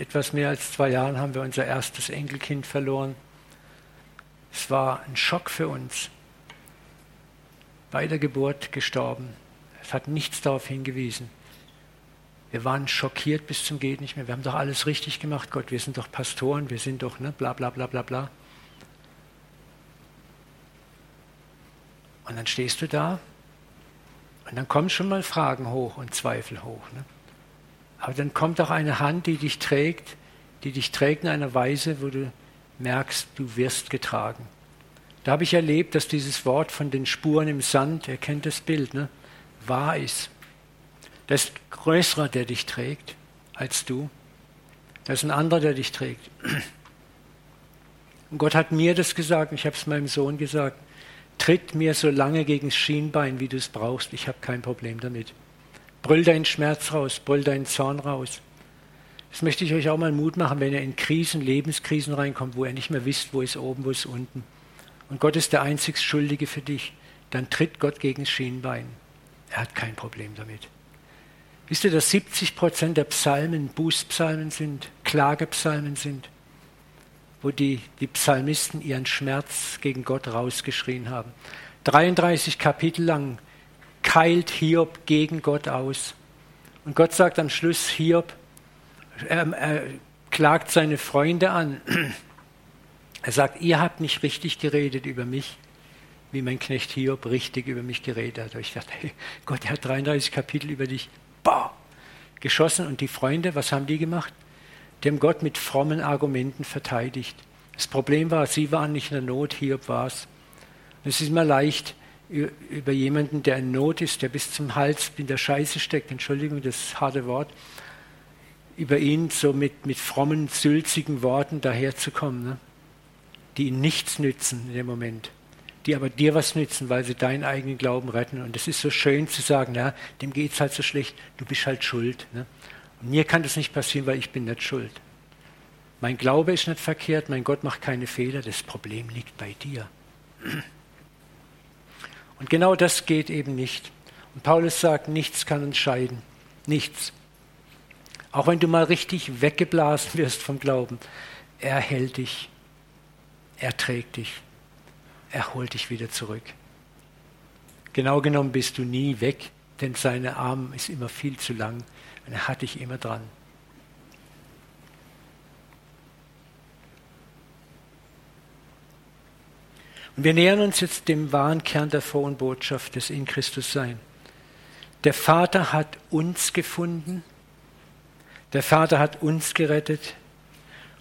etwas mehr als zwei Jahren haben wir unser erstes Enkelkind verloren. Es war ein Schock für uns. Bei der Geburt gestorben. Es hat nichts darauf hingewiesen. Wir waren schockiert bis zum geht nicht mehr. Wir haben doch alles richtig gemacht, Gott. Wir sind doch Pastoren, wir sind doch, ne, bla bla bla bla bla. Und dann stehst du da und dann kommen schon mal Fragen hoch und Zweifel hoch. Ne? Aber dann kommt auch eine Hand, die dich trägt, die dich trägt in einer Weise, wo du merkst, du wirst getragen. Da habe ich erlebt, dass dieses Wort von den Spuren im Sand, ihr kennt das Bild, ne, wahr ist. Da ist größerer, der dich trägt, als du. Da ist ein anderer, der dich trägt. Und Gott hat mir das gesagt, ich habe es meinem Sohn gesagt, tritt mir so lange gegen das Schienbein, wie du es brauchst, ich habe kein Problem damit. Brüll deinen Schmerz raus, brüll deinen Zorn raus. Das möchte ich euch auch mal Mut machen, wenn ihr in Krisen, Lebenskrisen reinkommt, wo ihr nicht mehr wisst, wo ist oben, wo ist unten. Und Gott ist der einzig Schuldige für dich. Dann tritt Gott gegen das Schienbein. Er hat kein Problem damit. Wisst ihr, dass 70 Prozent der Psalmen Bußpsalmen sind, Klagepsalmen sind, wo die, die Psalmisten ihren Schmerz gegen Gott rausgeschrien haben. 33 Kapitel lang keilt Hiob gegen Gott aus. Und Gott sagt am Schluss, Hiob, er, er klagt seine Freunde an. Er sagt, ihr habt nicht richtig geredet über mich, wie mein Knecht Hiob richtig über mich geredet hat. Und ich dachte, hey, Gott, er hat 33 Kapitel über dich bah, geschossen. Und die Freunde, was haben die gemacht? Haben Gott mit frommen Argumenten verteidigt. Das Problem war, sie waren nicht in der Not, Hiob war es. Es ist immer leicht, über jemanden, der in Not ist, der bis zum Hals in der Scheiße steckt, Entschuldigung, das harte Wort, über ihn so mit, mit frommen, sülzigen Worten daherzukommen, ne? die ihn nichts nützen in dem Moment, die aber dir was nützen, weil sie deinen eigenen Glauben retten. Und es ist so schön zu sagen, na, dem geht es halt so schlecht, du bist halt schuld. Ne? Und mir kann das nicht passieren, weil ich bin nicht schuld. Mein Glaube ist nicht verkehrt, mein Gott macht keine Fehler, das Problem liegt bei dir. Und genau das geht eben nicht. Und Paulus sagt, nichts kann uns scheiden. Nichts. Auch wenn du mal richtig weggeblasen wirst vom Glauben, er hält dich. Er trägt dich. Er holt dich wieder zurück. Genau genommen bist du nie weg, denn seine Arm ist immer viel zu lang und er hat dich immer dran. Wir nähern uns jetzt dem wahren Kern der frohen Botschaft des in Christus Sein. Der Vater hat uns gefunden, der Vater hat uns gerettet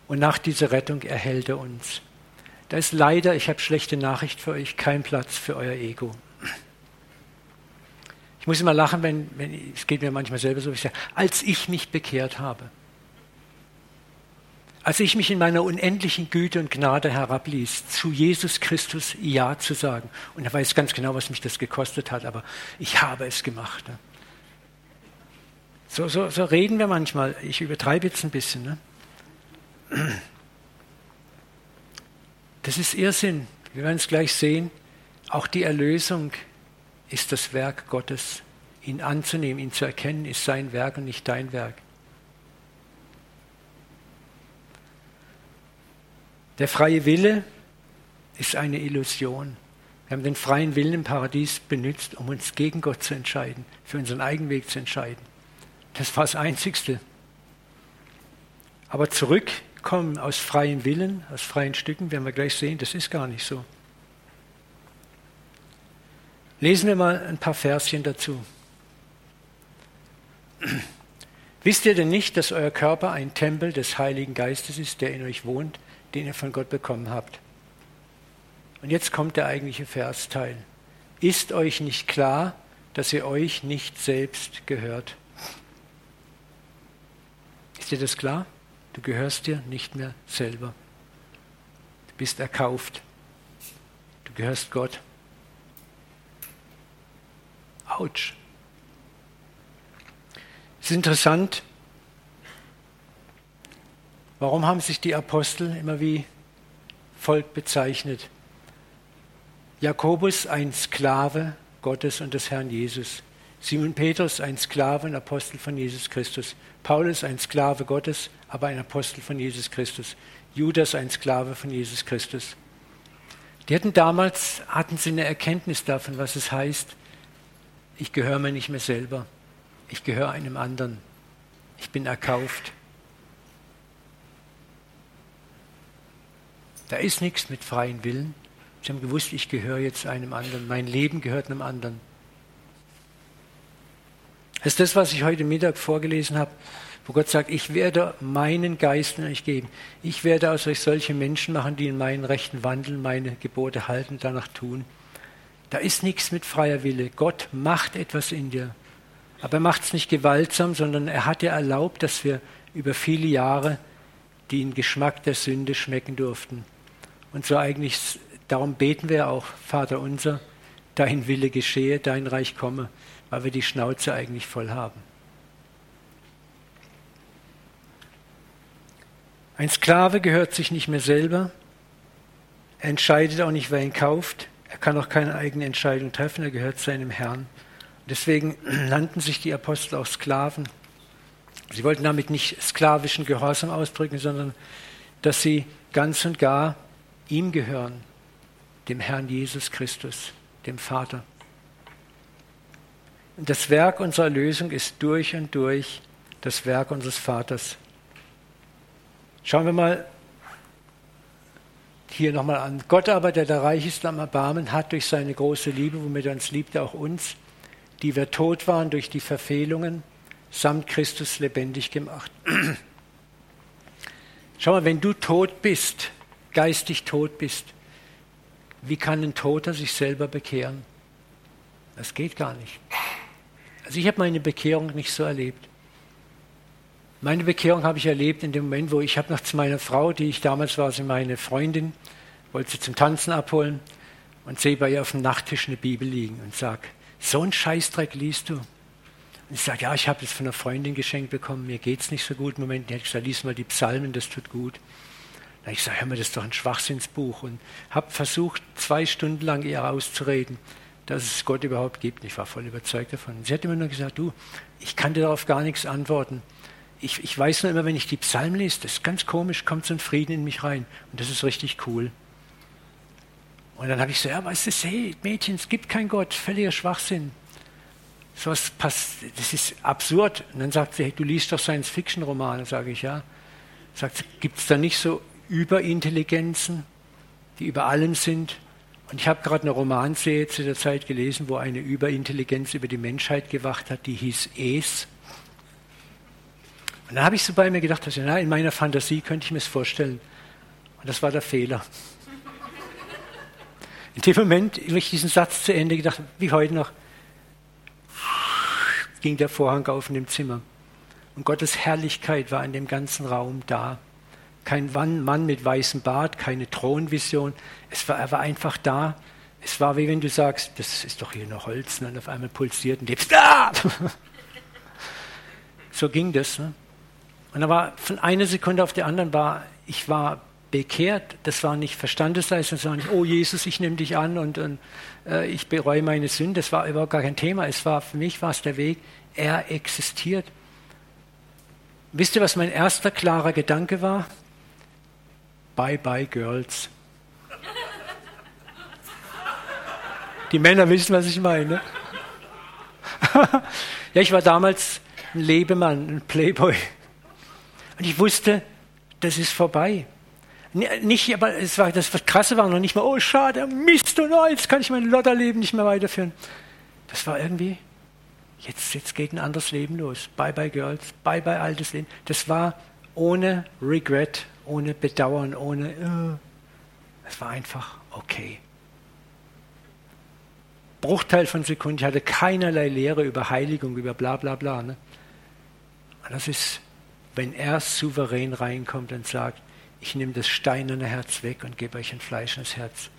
und nach dieser Rettung erhält er uns. Da ist leider, ich habe schlechte Nachricht für euch, kein Platz für euer Ego. Ich muss immer lachen, wenn, wenn es geht mir manchmal selber so, ich sage, als ich mich bekehrt habe. Als ich mich in meiner unendlichen Güte und Gnade herabließ, zu Jesus Christus Ja zu sagen. Und er weiß ganz genau, was mich das gekostet hat, aber ich habe es gemacht. Ne? So, so, so reden wir manchmal. Ich übertreibe jetzt ein bisschen. Ne? Das ist Irrsinn. Wir werden es gleich sehen. Auch die Erlösung ist das Werk Gottes. Ihn anzunehmen, ihn zu erkennen, ist sein Werk und nicht dein Werk. Der freie Wille ist eine Illusion. Wir haben den freien Willen im Paradies benutzt, um uns gegen Gott zu entscheiden, für unseren eigenen Weg zu entscheiden. Das war das Einzigste. Aber zurückkommen aus freiem Willen, aus freien Stücken, werden wir gleich sehen, das ist gar nicht so. Lesen wir mal ein paar Verschen dazu. Wisst ihr denn nicht, dass euer Körper ein Tempel des Heiligen Geistes ist, der in euch wohnt, den ihr von Gott bekommen habt. Und jetzt kommt der eigentliche Versteil. Ist euch nicht klar, dass ihr euch nicht selbst gehört? Ist dir das klar? Du gehörst dir nicht mehr selber. Du bist erkauft. Du gehörst Gott. Autsch. Es ist interessant, Warum haben sich die Apostel immer wie Volk bezeichnet? Jakobus ein Sklave Gottes und des Herrn Jesus. Simon Petrus ein Sklave und Apostel von Jesus Christus. Paulus ein Sklave Gottes, aber ein Apostel von Jesus Christus. Judas ein Sklave von Jesus Christus. Die hatten damals, hatten sie eine Erkenntnis davon, was es heißt, ich gehöre mir nicht mehr selber. Ich gehöre einem anderen. Ich bin erkauft. Da ist nichts mit freien Willen. Sie haben gewusst, ich gehöre jetzt einem anderen. Mein Leben gehört einem anderen. Das ist das, was ich heute Mittag vorgelesen habe, wo Gott sagt, ich werde meinen Geist in euch geben. Ich werde aus euch solche Menschen machen, die in meinen Rechten wandeln, meine Gebote halten, danach tun. Da ist nichts mit freier Wille. Gott macht etwas in dir. Aber er macht es nicht gewaltsam, sondern er hat dir erlaubt, dass wir über viele Jahre den Geschmack der Sünde schmecken durften. Und so eigentlich, darum beten wir auch, Vater unser, dein Wille geschehe, dein Reich komme, weil wir die Schnauze eigentlich voll haben. Ein Sklave gehört sich nicht mehr selber. Er entscheidet auch nicht, wer ihn kauft. Er kann auch keine eigene Entscheidung treffen. Er gehört seinem Herrn. Deswegen nannten sich die Apostel auch Sklaven. Sie wollten damit nicht sklavischen Gehorsam ausdrücken, sondern dass sie ganz und gar ihm gehören, dem Herrn Jesus Christus, dem Vater. Und das Werk unserer Erlösung ist durch und durch das Werk unseres Vaters. Schauen wir mal hier nochmal an. Gott aber, der der reich ist am Erbarmen, hat durch seine große Liebe, womit er uns liebt, auch uns, die wir tot waren durch die Verfehlungen, samt Christus lebendig gemacht. Schau mal, wenn du tot bist, geistig tot bist, wie kann ein Toter sich selber bekehren? Das geht gar nicht. Also ich habe meine Bekehrung nicht so erlebt. Meine Bekehrung habe ich erlebt in dem Moment, wo ich habe noch zu meiner Frau, die ich damals war, sie meine Freundin, wollte sie zum Tanzen abholen und sehe bei ihr auf dem Nachttisch eine Bibel liegen und sage, so ein Scheißdreck liest du. Und ich sage, ja, ich habe das von einer Freundin geschenkt bekommen, mir geht es nicht so gut im Moment. Die hat gesagt, lies mal die Psalmen, das tut gut. Ich sage, hör mal, das ist doch ein Schwachsinnsbuch. Und habe versucht, zwei Stunden lang ihr auszureden, dass es Gott überhaupt gibt. Ich war voll überzeugt davon. Sie hat immer nur gesagt, du, ich kann dir darauf gar nichts antworten. Ich, ich weiß nur immer, wenn ich die Psalmen lese, das ist ganz komisch, kommt so ein Frieden in mich rein. Und das ist richtig cool. Und dann habe ich so, ja, was ist, hey, Mädchen, es gibt keinen Gott, völliger Schwachsinn. So was passt, das ist absurd. Und dann sagt sie, hey, du liest doch Science-Fiction-Romane, sage ich, ja. Sagt sie, gibt es da nicht so Überintelligenzen, die über allem sind? Und ich habe gerade eine Romanserie zu der Zeit gelesen, wo eine Überintelligenz über die Menschheit gewacht hat, die hieß Es. Und dann habe ich so bei mir gedacht, dass, na, in meiner Fantasie könnte ich mir es vorstellen. Und das war der Fehler. In dem Moment, wo ich diesen Satz zu Ende gedacht habe, wie heute noch, ging der Vorhang auf in dem Zimmer. Und Gottes Herrlichkeit war in dem ganzen Raum da. Kein Mann mit weißem Bart, keine Thronvision. Es war, er war einfach da. Es war wie wenn du sagst, das ist doch hier nur Holz, ne? und auf einmal pulsiert und lebst da. so ging das. Ne? Und da war von einer Sekunde auf die andere war, ich war bekehrt. Das war nicht Verstandesleistung, das oh Jesus, ich nehme dich an und, und äh, ich bereue meine Sünde. Das war überhaupt gar kein Thema. Es war, für mich war es der Weg, er existiert. Wisst ihr, was mein erster klarer Gedanke war? Bye bye Girls. Die Männer wissen, was ich meine. ja, ich war damals ein Lebemann, ein Playboy. Und ich wusste, das ist vorbei. Nicht, aber es war, das Krasse war noch nicht mal, oh schade, Mist und oh, jetzt kann ich mein Lotterleben nicht mehr weiterführen. Das war irgendwie, jetzt, jetzt geht ein anderes Leben los. Bye bye Girls, bye bye altes Leben. Das war ohne Regret, ohne Bedauern, ohne, äh, es war einfach okay. Bruchteil von Sekunden, ich hatte keinerlei Lehre über Heiligung, über bla bla bla. Ne? Und das ist, wenn er souverän reinkommt und sagt, ich nehme das steinerne Herz weg und gebe euch ein fleischendes Herz.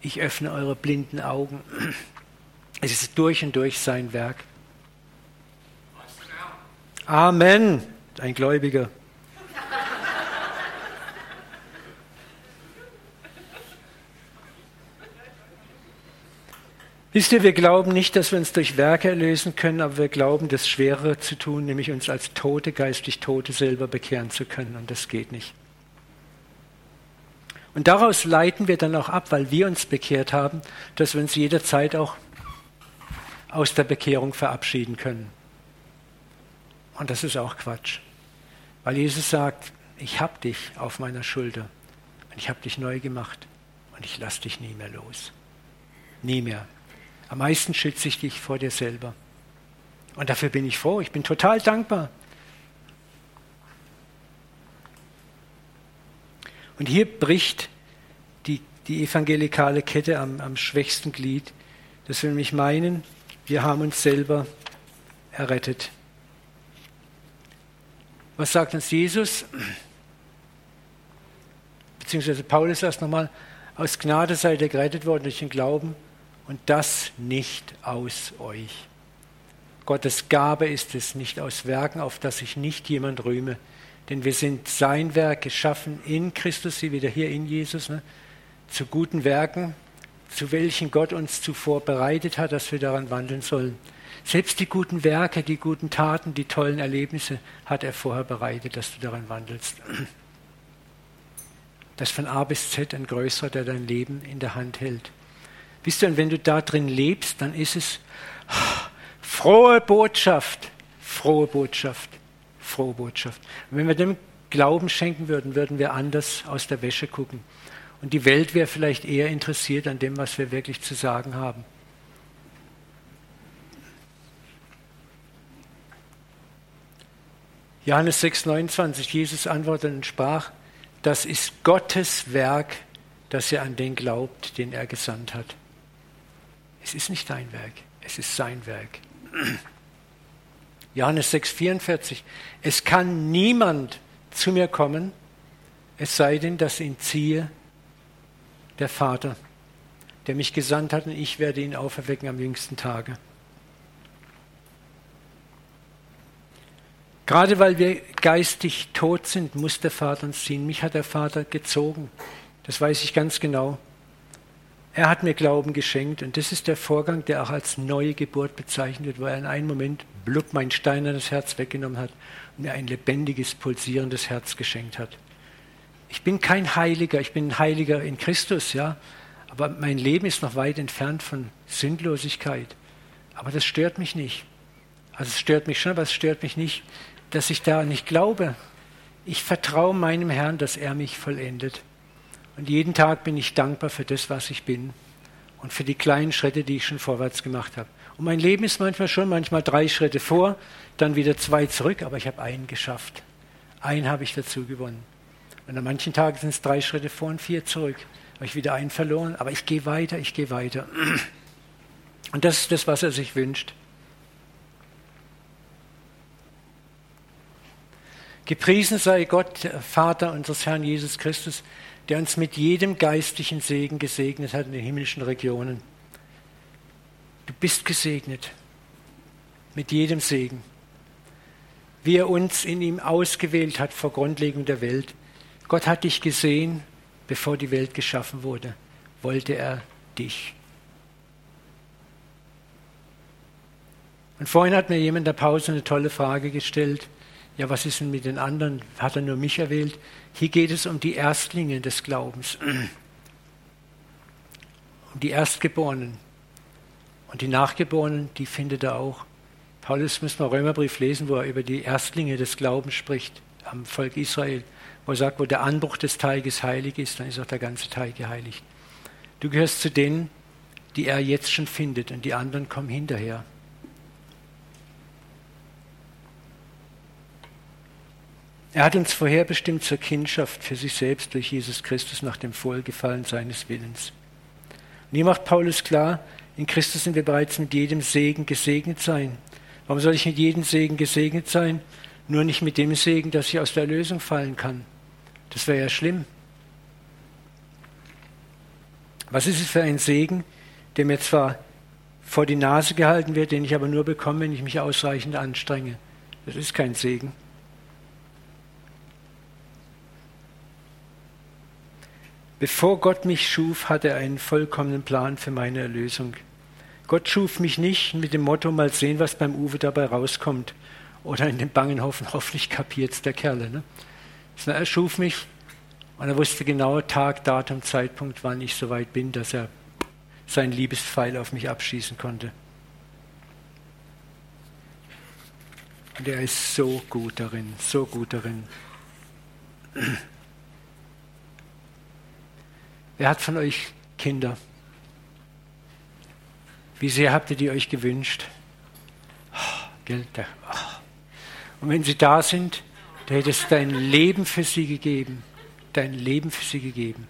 Ich öffne eure blinden Augen. Es ist durch und durch sein Werk. Amen. Ein Gläubiger. Wisst ihr, wir glauben nicht, dass wir uns durch Werke erlösen können, aber wir glauben, das Schwerere zu tun, nämlich uns als Tote, geistig Tote selber bekehren zu können. Und das geht nicht. Und daraus leiten wir dann auch ab, weil wir uns bekehrt haben, dass wir uns jederzeit auch aus der Bekehrung verabschieden können. Und das ist auch Quatsch. Weil Jesus sagt, ich habe dich auf meiner Schulter und ich habe dich neu gemacht und ich lasse dich nie mehr los. Nie mehr. Am meisten schütze ich dich vor dir selber. Und dafür bin ich froh. Ich bin total dankbar. Und hier bricht die, die evangelikale Kette am, am schwächsten Glied, dass wir nämlich meinen, wir haben uns selber errettet. Was sagt uns Jesus? Beziehungsweise Paulus sagt nochmal, aus Gnade seid ihr gerettet worden durch den Glauben und das nicht aus euch. Gottes Gabe ist es nicht aus Werken, auf dass sich nicht jemand rühme, Denn wir sind sein Werk geschaffen in Christus, wie wieder hier in Jesus, ne? zu guten Werken, zu welchen Gott uns zuvor bereitet hat, dass wir daran wandeln sollen. Selbst die guten Werke, die guten Taten, die tollen Erlebnisse hat er vorher bereitet, dass du daran wandelst. Das von A bis Z ein größerer, der dein Leben in der Hand hält. Wisst ihr, und wenn du da drin lebst, dann ist es frohe Botschaft, frohe Botschaft, frohe Botschaft. Und wenn wir dem Glauben schenken würden, würden wir anders aus der Wäsche gucken. Und die Welt wäre vielleicht eher interessiert an dem, was wir wirklich zu sagen haben. Johannes 6,29, Jesus antwortete und sprach, das ist Gottes Werk, dass er an den glaubt, den er gesandt hat. Es ist nicht dein Werk, es ist sein Werk. Johannes 6,44, es kann niemand zu mir kommen, es sei denn, dass ihn ziehe der Vater, der mich gesandt hat, und ich werde ihn auferwecken am jüngsten Tage. Gerade weil wir geistig tot sind, muss der Vater uns ziehen. Mich hat der Vater gezogen. Das weiß ich ganz genau. Er hat mir Glauben geschenkt und das ist der Vorgang, der auch als neue Geburt bezeichnet wird, weil er in einem Moment blub mein steinernes Herz weggenommen hat und mir ein lebendiges, pulsierendes Herz geschenkt hat. Ich bin kein Heiliger, ich bin ein Heiliger in Christus, ja, aber mein Leben ist noch weit entfernt von Sündlosigkeit. Aber das stört mich nicht. Also es stört mich schon, aber es stört mich nicht, dass ich da nicht glaube. Ich vertraue meinem Herrn, dass er mich vollendet. Und jeden Tag bin ich dankbar für das, was ich bin und für die kleinen Schritte, die ich schon vorwärts gemacht habe. Und mein Leben ist manchmal schon, manchmal drei Schritte vor, dann wieder zwei zurück, aber ich habe einen geschafft. Einen habe ich dazu gewonnen. Und an manchen Tagen sind es drei Schritte vor und vier zurück. Habe ich wieder einen verloren, aber ich gehe weiter, ich gehe weiter. Und das ist das, was er sich wünscht. Gepriesen sei Gott, Vater unseres Herrn Jesus Christus, der uns mit jedem geistlichen Segen gesegnet hat in den himmlischen Regionen. Du bist gesegnet mit jedem Segen. Wie er uns in ihm ausgewählt hat vor Grundlegung der Welt. Gott hat dich gesehen, bevor die Welt geschaffen wurde, wollte er dich. Und vorhin hat mir jemand in der Pause eine tolle Frage gestellt ja, was ist denn mit den anderen? Hat er nur mich erwählt? Hier geht es um die Erstlinge des Glaubens, um die Erstgeborenen. Und die Nachgeborenen, die findet er auch. Paulus muss mal Römerbrief lesen, wo er über die Erstlinge des Glaubens spricht, am Volk Israel, wo er sagt, wo der Anbruch des Teiges heilig ist, dann ist auch der ganze Teig geheiligt. Du gehörst zu denen, die er jetzt schon findet, und die anderen kommen hinterher. Er hat uns vorherbestimmt zur Kindschaft für sich selbst durch Jesus Christus nach dem Wohlgefallen seines Willens. Und hier macht Paulus klar, in Christus sind wir bereits mit jedem Segen gesegnet sein. Warum soll ich mit jedem Segen gesegnet sein? Nur nicht mit dem Segen, dass ich aus der Erlösung fallen kann. Das wäre ja schlimm. Was ist es für ein Segen, der mir zwar vor die Nase gehalten wird, den ich aber nur bekomme, wenn ich mich ausreichend anstrenge? Das ist kein Segen. Bevor Gott mich schuf, hatte er einen vollkommenen Plan für meine Erlösung. Gott schuf mich nicht mit dem Motto, mal sehen, was beim Uwe dabei rauskommt. Oder in dem bangen Hoffen, hoffentlich kapiert's der Kerle. Ne? er schuf mich und er wusste genau Tag, Datum, Zeitpunkt, wann ich so weit bin, dass er seinen Liebespfeil auf mich abschießen konnte. Und er ist so gut darin, so gut darin. Wer hat von euch Kinder? Wie sehr habt ihr die euch gewünscht? Oh, Und wenn sie da sind, du hättest dein Leben für sie gegeben. Dein Leben für sie gegeben.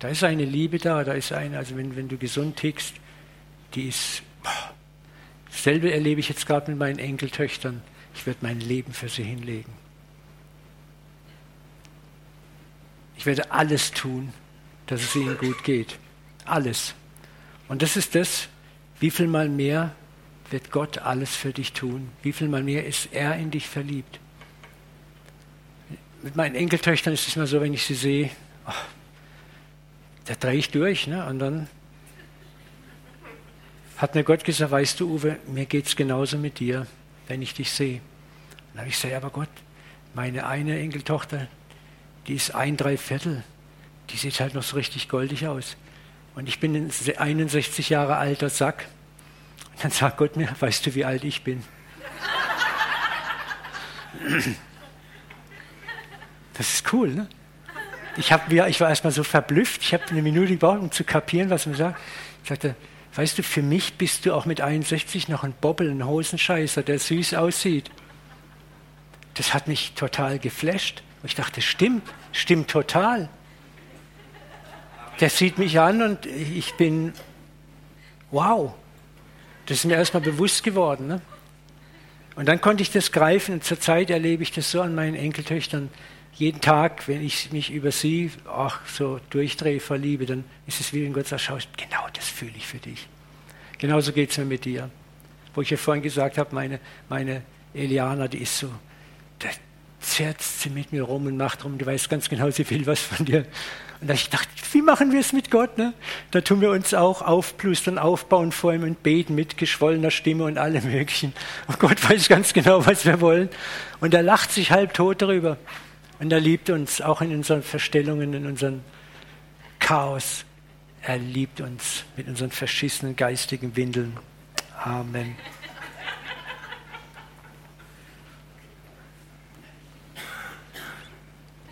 Da ist eine Liebe da, da ist eine, also wenn, wenn du gesund tickst, die ist. Dasselbe erlebe ich jetzt gerade mit meinen Enkeltöchtern. Ich werde mein Leben für sie hinlegen. Ich werde alles tun, dass es ihnen gut geht. Alles. Und das ist das, wie viel mal mehr wird Gott alles für dich tun? Wie viel mal mehr ist er in dich verliebt? mit meinen Enkeltöchtern ist es immer so, wenn ich sie sehe, oh, da drehe ich durch. Ne? Und dann hat mir Gott gesagt, weißt du, Uwe, mir geht es genauso mit dir, wenn ich dich sehe. Dann habe ich gesagt, aber Gott, meine eine Enkeltochter, die ist ein Dreiviertel, die sieht halt noch so richtig goldig aus. Und ich bin ein 61 Jahre alter Sack. Und dann sagt Gott mir, weißt du, wie alt ich bin? Das ist cool, ne? Ich, hab, ich war erstmal so verblüfft, ich habe eine Minute gebraucht, um zu kapieren, was mir sagt. Ich sagte, weißt du, für mich bist du auch mit 61 noch ein Bobbel, ein Hosenscheißer, der süß aussieht. Das hat mich total geflasht. Und ich dachte, stimmt, stimmt total. Der sieht mich an und ich bin, wow, das ist mir erstmal bewusst geworden. Ne? Und dann konnte ich das greifen und zurzeit erlebe ich das so an meinen Enkeltöchtern. Jeden Tag, wenn ich mich über sie auch so durchdrehe, verliebe, dann ist es wie wenn Gott sagt, schau, genau das fühle ich für dich. Genauso geht es mir mit dir. Wo ich ja vorhin gesagt habe, meine, meine Eliana, die ist so, zerrt sie mit mir rum und macht rum, die weiß ganz genau, sie will was von dir. Und da ich dachte, wie machen wir es mit Gott? Ne? Da tun wir uns auch aufplustern, aufbauen vor ihm und beten mit geschwollener Stimme und allem Möglichen. Und Gott weiß ganz genau, was wir wollen. Und er lacht sich halb tot darüber. Und er liebt uns auch in unseren Verstellungen, in unserem Chaos. Er liebt uns mit unseren verschissenen geistigen Windeln. Amen.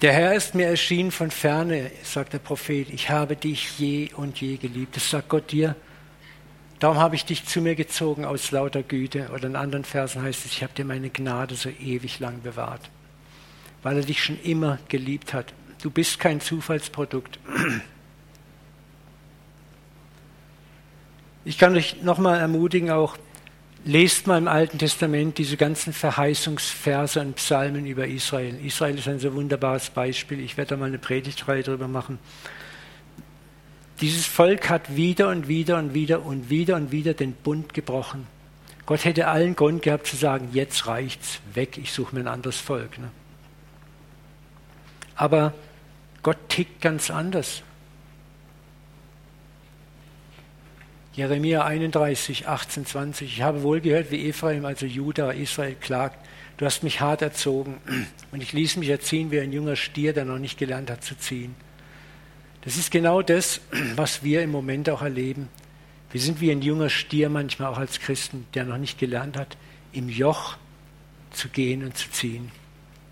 Der Herr ist mir erschienen von ferne, sagt der Prophet, ich habe dich je und je geliebt. Das sagt Gott dir. Darum habe ich dich zu mir gezogen aus lauter Güte. Oder in anderen Versen heißt es, ich habe dir meine Gnade so ewig lang bewahrt. Weil er dich schon immer geliebt hat. Du bist kein Zufallsprodukt. Ich kann euch nochmal ermutigen, auch Lest mal im Alten Testament diese ganzen Verheißungsverse und Psalmen über Israel. Israel ist ein so wunderbares Beispiel. Ich werde da mal eine Predigtreihe darüber machen. Dieses Volk hat wieder und wieder und wieder und wieder und wieder den Bund gebrochen. Gott hätte allen Grund gehabt zu sagen, jetzt reicht's, weg, ich suche mir ein anderes Volk. Ne? Aber Gott tickt ganz anders. Jeremia 31, 18, 20. Ich habe wohl gehört, wie Ephraim, also Juda, Israel klagt. Du hast mich hart erzogen und ich ließ mich erziehen wie ein junger Stier, der noch nicht gelernt hat zu ziehen. Das ist genau das, was wir im Moment auch erleben. Wir sind wie ein junger Stier manchmal auch als Christen, der noch nicht gelernt hat, im Joch zu gehen und zu ziehen.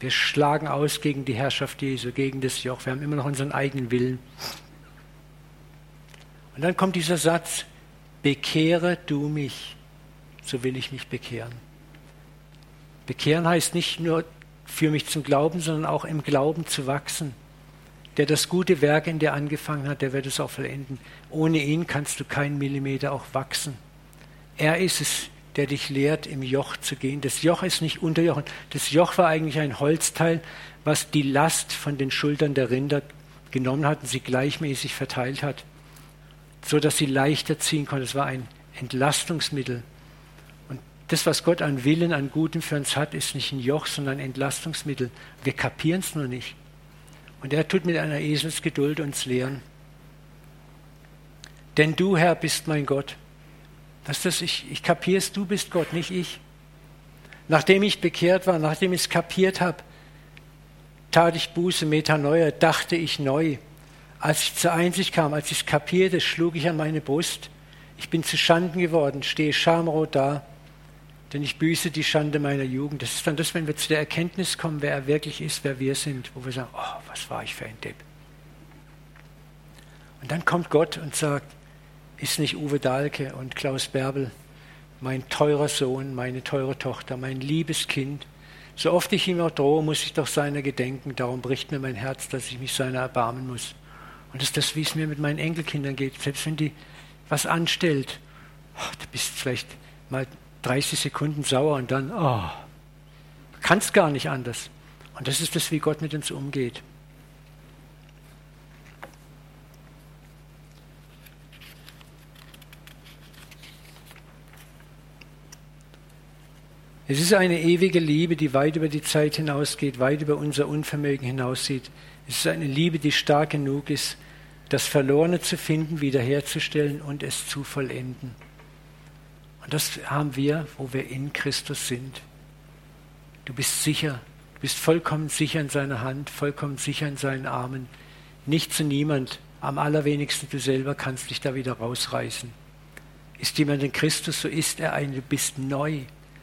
Wir schlagen aus gegen die Herrschaft Jesu, gegen das Joch. Wir haben immer noch unseren eigenen Willen. Und dann kommt dieser Satz, bekehre du mich, so will ich mich bekehren. Bekehren heißt nicht nur für mich zum Glauben, sondern auch im Glauben zu wachsen. Der das gute Werk in dir angefangen hat, der wird es auch vollenden. Ohne ihn kannst du keinen Millimeter auch wachsen. Er ist es, der dich lehrt, im Joch zu gehen. Das Joch ist nicht unterjochen. Das Joch war eigentlich ein Holzteil, was die Last von den Schultern der Rinder genommen hat und sie gleichmäßig verteilt hat so dass sie leichter ziehen konnte. Es war ein Entlastungsmittel. Und das, was Gott an Willen, an Gutem für uns hat, ist nicht ein Joch, sondern ein Entlastungsmittel. Wir kapieren es nur nicht. Und er tut mit einer Eselsgeduld uns lehren. Denn du, Herr, bist mein Gott. Das, das, ich, ich kapiere es, du bist Gott, nicht ich. Nachdem ich bekehrt war, nachdem ich es kapiert habe, tat ich Buße, Metanoia, dachte ich neu. Als ich zur Einsicht kam, als ich es kapierte, schlug ich an meine Brust. Ich bin zu Schanden geworden, stehe schamrot da, denn ich büße die Schande meiner Jugend. Das ist dann das, wenn wir zu der Erkenntnis kommen, wer er wirklich ist, wer wir sind, wo wir sagen, oh, was war ich für ein Depp. Und dann kommt Gott und sagt, ist nicht Uwe Dahlke und Klaus Bärbel mein teurer Sohn, meine teure Tochter, mein liebes Kind. So oft ich ihm auch drohe, muss ich doch seiner gedenken. Darum bricht mir mein Herz, dass ich mich seiner erbarmen muss. Und das ist das, wie es mir mit meinen Enkelkindern geht. Selbst wenn die was anstellt, oh, du bist vielleicht mal 30 Sekunden sauer und dann, oh, kannst gar nicht anders. Und das ist das, wie Gott mit uns umgeht. Es ist eine ewige Liebe, die weit über die Zeit hinausgeht, weit über unser Unvermögen hinaussieht. Es ist eine Liebe, die stark genug ist, das Verlorene zu finden, wiederherzustellen und es zu vollenden. Und das haben wir, wo wir in Christus sind. Du bist sicher, du bist vollkommen sicher in seiner Hand, vollkommen sicher in seinen Armen. Nicht zu niemand, am allerwenigsten du selber kannst dich da wieder rausreißen. Ist jemand in Christus, so ist er ein, du bist neu.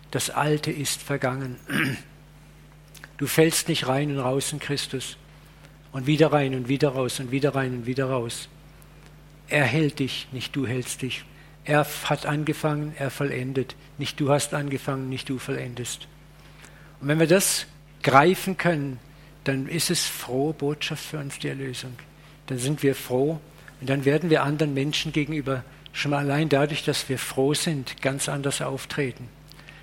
Das Alte ist vergangen. Du fällst nicht rein und raus in Christus und wieder rein und wieder raus und wieder rein und wieder raus. Er hält dich, nicht du hältst dich. Er hat angefangen, er vollendet. Nicht du hast angefangen, nicht du vollendest. Und wenn wir das greifen können, dann ist es frohe Botschaft für uns die Erlösung. Dann sind wir froh und dann werden wir anderen Menschen gegenüber schon mal allein dadurch, dass wir froh sind, ganz anders auftreten.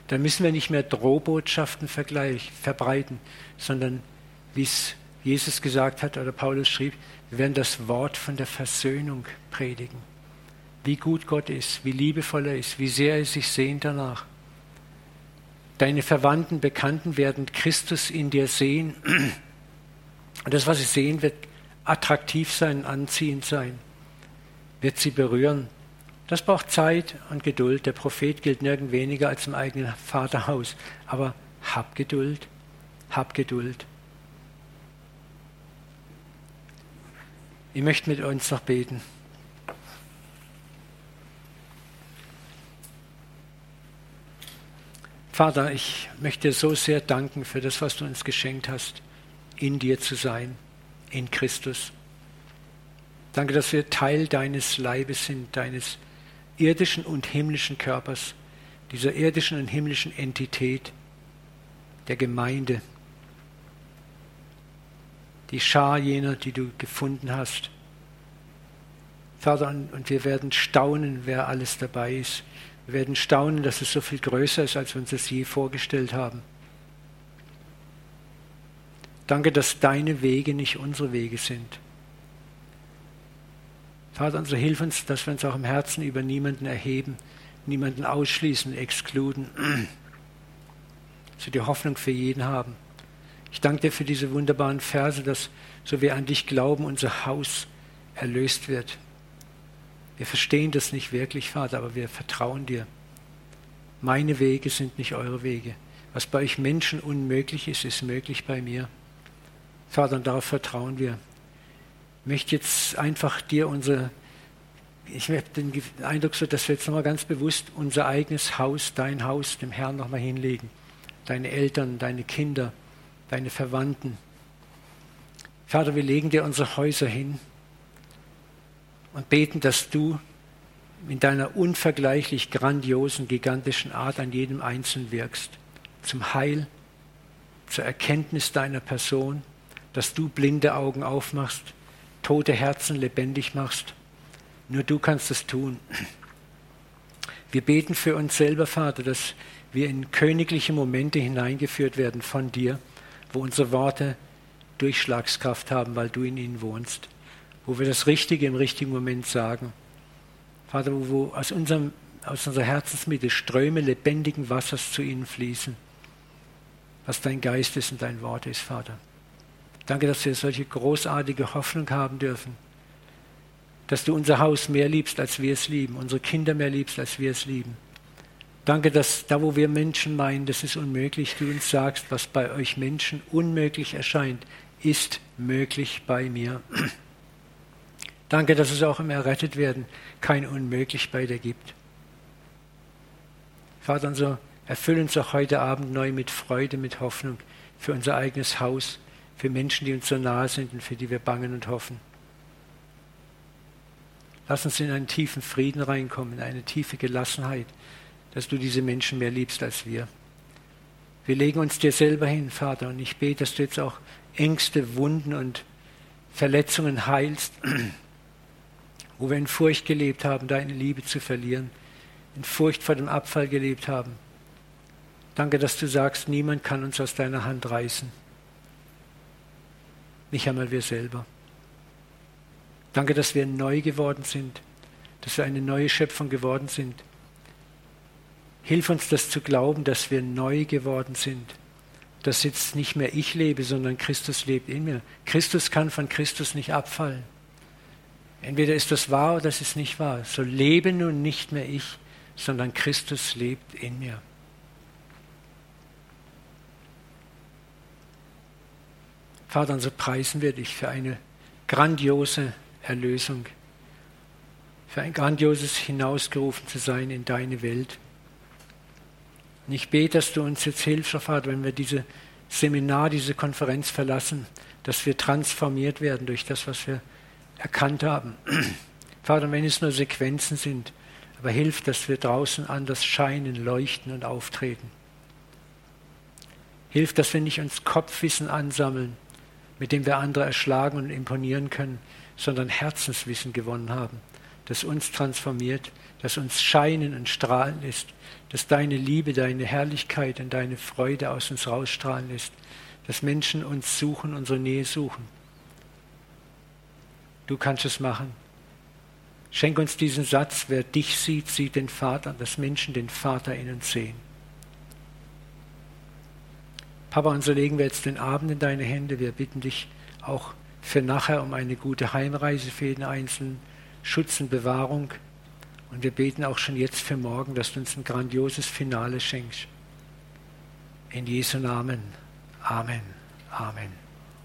Dann müssen wir nicht mehr Drohbotschaften verbreiten, sondern wie es Jesus gesagt hat oder Paulus schrieb, wir werden das Wort von der Versöhnung predigen. Wie gut Gott ist, wie liebevoll er ist, wie sehr er sich sehnt danach. Deine Verwandten, Bekannten werden Christus in dir sehen. Und das, was sie sehen, wird attraktiv sein, anziehend sein, wird sie berühren. Das braucht Zeit und Geduld. Der Prophet gilt nirgend weniger als im eigenen Vaterhaus. Aber hab Geduld, hab Geduld. Ich möchte mit uns noch beten. Vater, ich möchte dir so sehr danken für das, was du uns geschenkt hast, in dir zu sein, in Christus. Danke, dass wir Teil deines Leibes sind, deines irdischen und himmlischen Körpers, dieser irdischen und himmlischen Entität der Gemeinde die Schar jener, die du gefunden hast. Vater, und wir werden staunen, wer alles dabei ist. Wir werden staunen, dass es so viel größer ist, als wir uns das je vorgestellt haben. Danke, dass deine Wege nicht unsere Wege sind. Vater, unser hilf uns, dass wir uns auch im Herzen über niemanden erheben, niemanden ausschließen, exkluden, dass wir die Hoffnung für jeden haben. Ich danke dir für diese wunderbaren Verse, dass, so wir an dich glauben, unser Haus erlöst wird. Wir verstehen das nicht wirklich, Vater, aber wir vertrauen dir. Meine Wege sind nicht eure Wege. Was bei euch Menschen unmöglich ist, ist möglich bei mir. Vater, und darauf vertrauen wir. Ich möchte jetzt einfach dir unsere, ich habe den Eindruck, so, dass wir jetzt nochmal ganz bewusst unser eigenes Haus, dein Haus, dem Herrn nochmal hinlegen. Deine Eltern, deine Kinder, deine Verwandten. Vater, wir legen dir unsere Häuser hin und beten, dass du in deiner unvergleichlich grandiosen, gigantischen Art an jedem Einzelnen wirkst. Zum Heil, zur Erkenntnis deiner Person, dass du blinde Augen aufmachst, tote Herzen lebendig machst. Nur du kannst es tun. Wir beten für uns selber, Vater, dass wir in königliche Momente hineingeführt werden von dir wo unsere Worte Durchschlagskraft haben, weil du in ihnen wohnst, wo wir das Richtige im richtigen Moment sagen. Vater, wo, aus, unserem, aus unserer Herzensmitte Ströme lebendigen Wassers zu ihnen fließen, was dein Geist ist und dein Wort ist, Vater. Danke, dass wir solche großartige Hoffnung haben dürfen, dass du unser Haus mehr liebst, als wir es lieben, unsere Kinder mehr liebst, als wir es lieben Danke, dass da, wo wir Menschen meinen, das ist unmöglich, du uns sagst, was bei euch Menschen unmöglich erscheint, ist möglich bei mir. Danke, dass es auch im Errettetwerden kein Unmöglich bei dir gibt. Vater, so erfüll uns auch heute Abend neu mit Freude, mit Hoffnung für unser eigenes Haus, für Menschen, die uns so nahe sind und für die wir bangen und hoffen. Lass uns in einen tiefen Frieden reinkommen, in eine tiefe Gelassenheit, dass du diese Menschen mehr liebst als wir. Wir legen uns dir selber hin, Vater, und ich bete, dass du jetzt auch Ängste, Wunden und Verletzungen heilst, wo wir in Furcht gelebt haben, deine Liebe zu verlieren, in Furcht vor dem Abfall gelebt haben. Danke, dass du sagst, niemand kann uns aus deiner Hand reißen. Nicht einmal wir selber. Danke, dass wir neu geworden sind, dass wir eine neue Schöpfung geworden sind Hilf uns das zu glauben, dass wir neu geworden sind. Dass jetzt nicht mehr ich lebe, sondern Christus lebt in mir. Christus kann von Christus nicht abfallen. Entweder ist das wahr oder das ist nicht wahr. So lebe nun nicht mehr ich, sondern Christus lebt in mir. Vater, so preisen wir dich für eine grandiose Erlösung, für ein grandioses Hinausgerufen zu sein in deine Welt. Und ich bete, dass du uns jetzt hilfst, Vater, wenn wir diese Seminar, diese Konferenz verlassen, dass wir transformiert werden durch das, was wir erkannt haben. Vater, wenn es nur Sequenzen sind, aber hilf, dass wir draußen anders scheinen, leuchten und auftreten. Hilf, dass wir nicht uns Kopfwissen ansammeln, mit dem wir andere erschlagen und imponieren können, sondern Herzenswissen gewonnen haben, das uns transformiert, das uns scheinen und strahlen lässt, dass deine Liebe, deine Herrlichkeit und deine Freude aus uns rausstrahlen lässt, dass Menschen uns suchen, unsere Nähe suchen. Du kannst es machen. Schenk uns diesen Satz, wer dich sieht, sieht den Vater, dass Menschen den Vater in uns sehen. Papa, und so legen wir jetzt den Abend in deine Hände. Wir bitten dich auch für nachher um eine gute Heimreise für jeden Einzelnen, Schutz und Bewahrung. Und wir beten auch schon jetzt für morgen, dass du uns ein grandioses Finale schenkst. In Jesu Namen. Amen. Amen.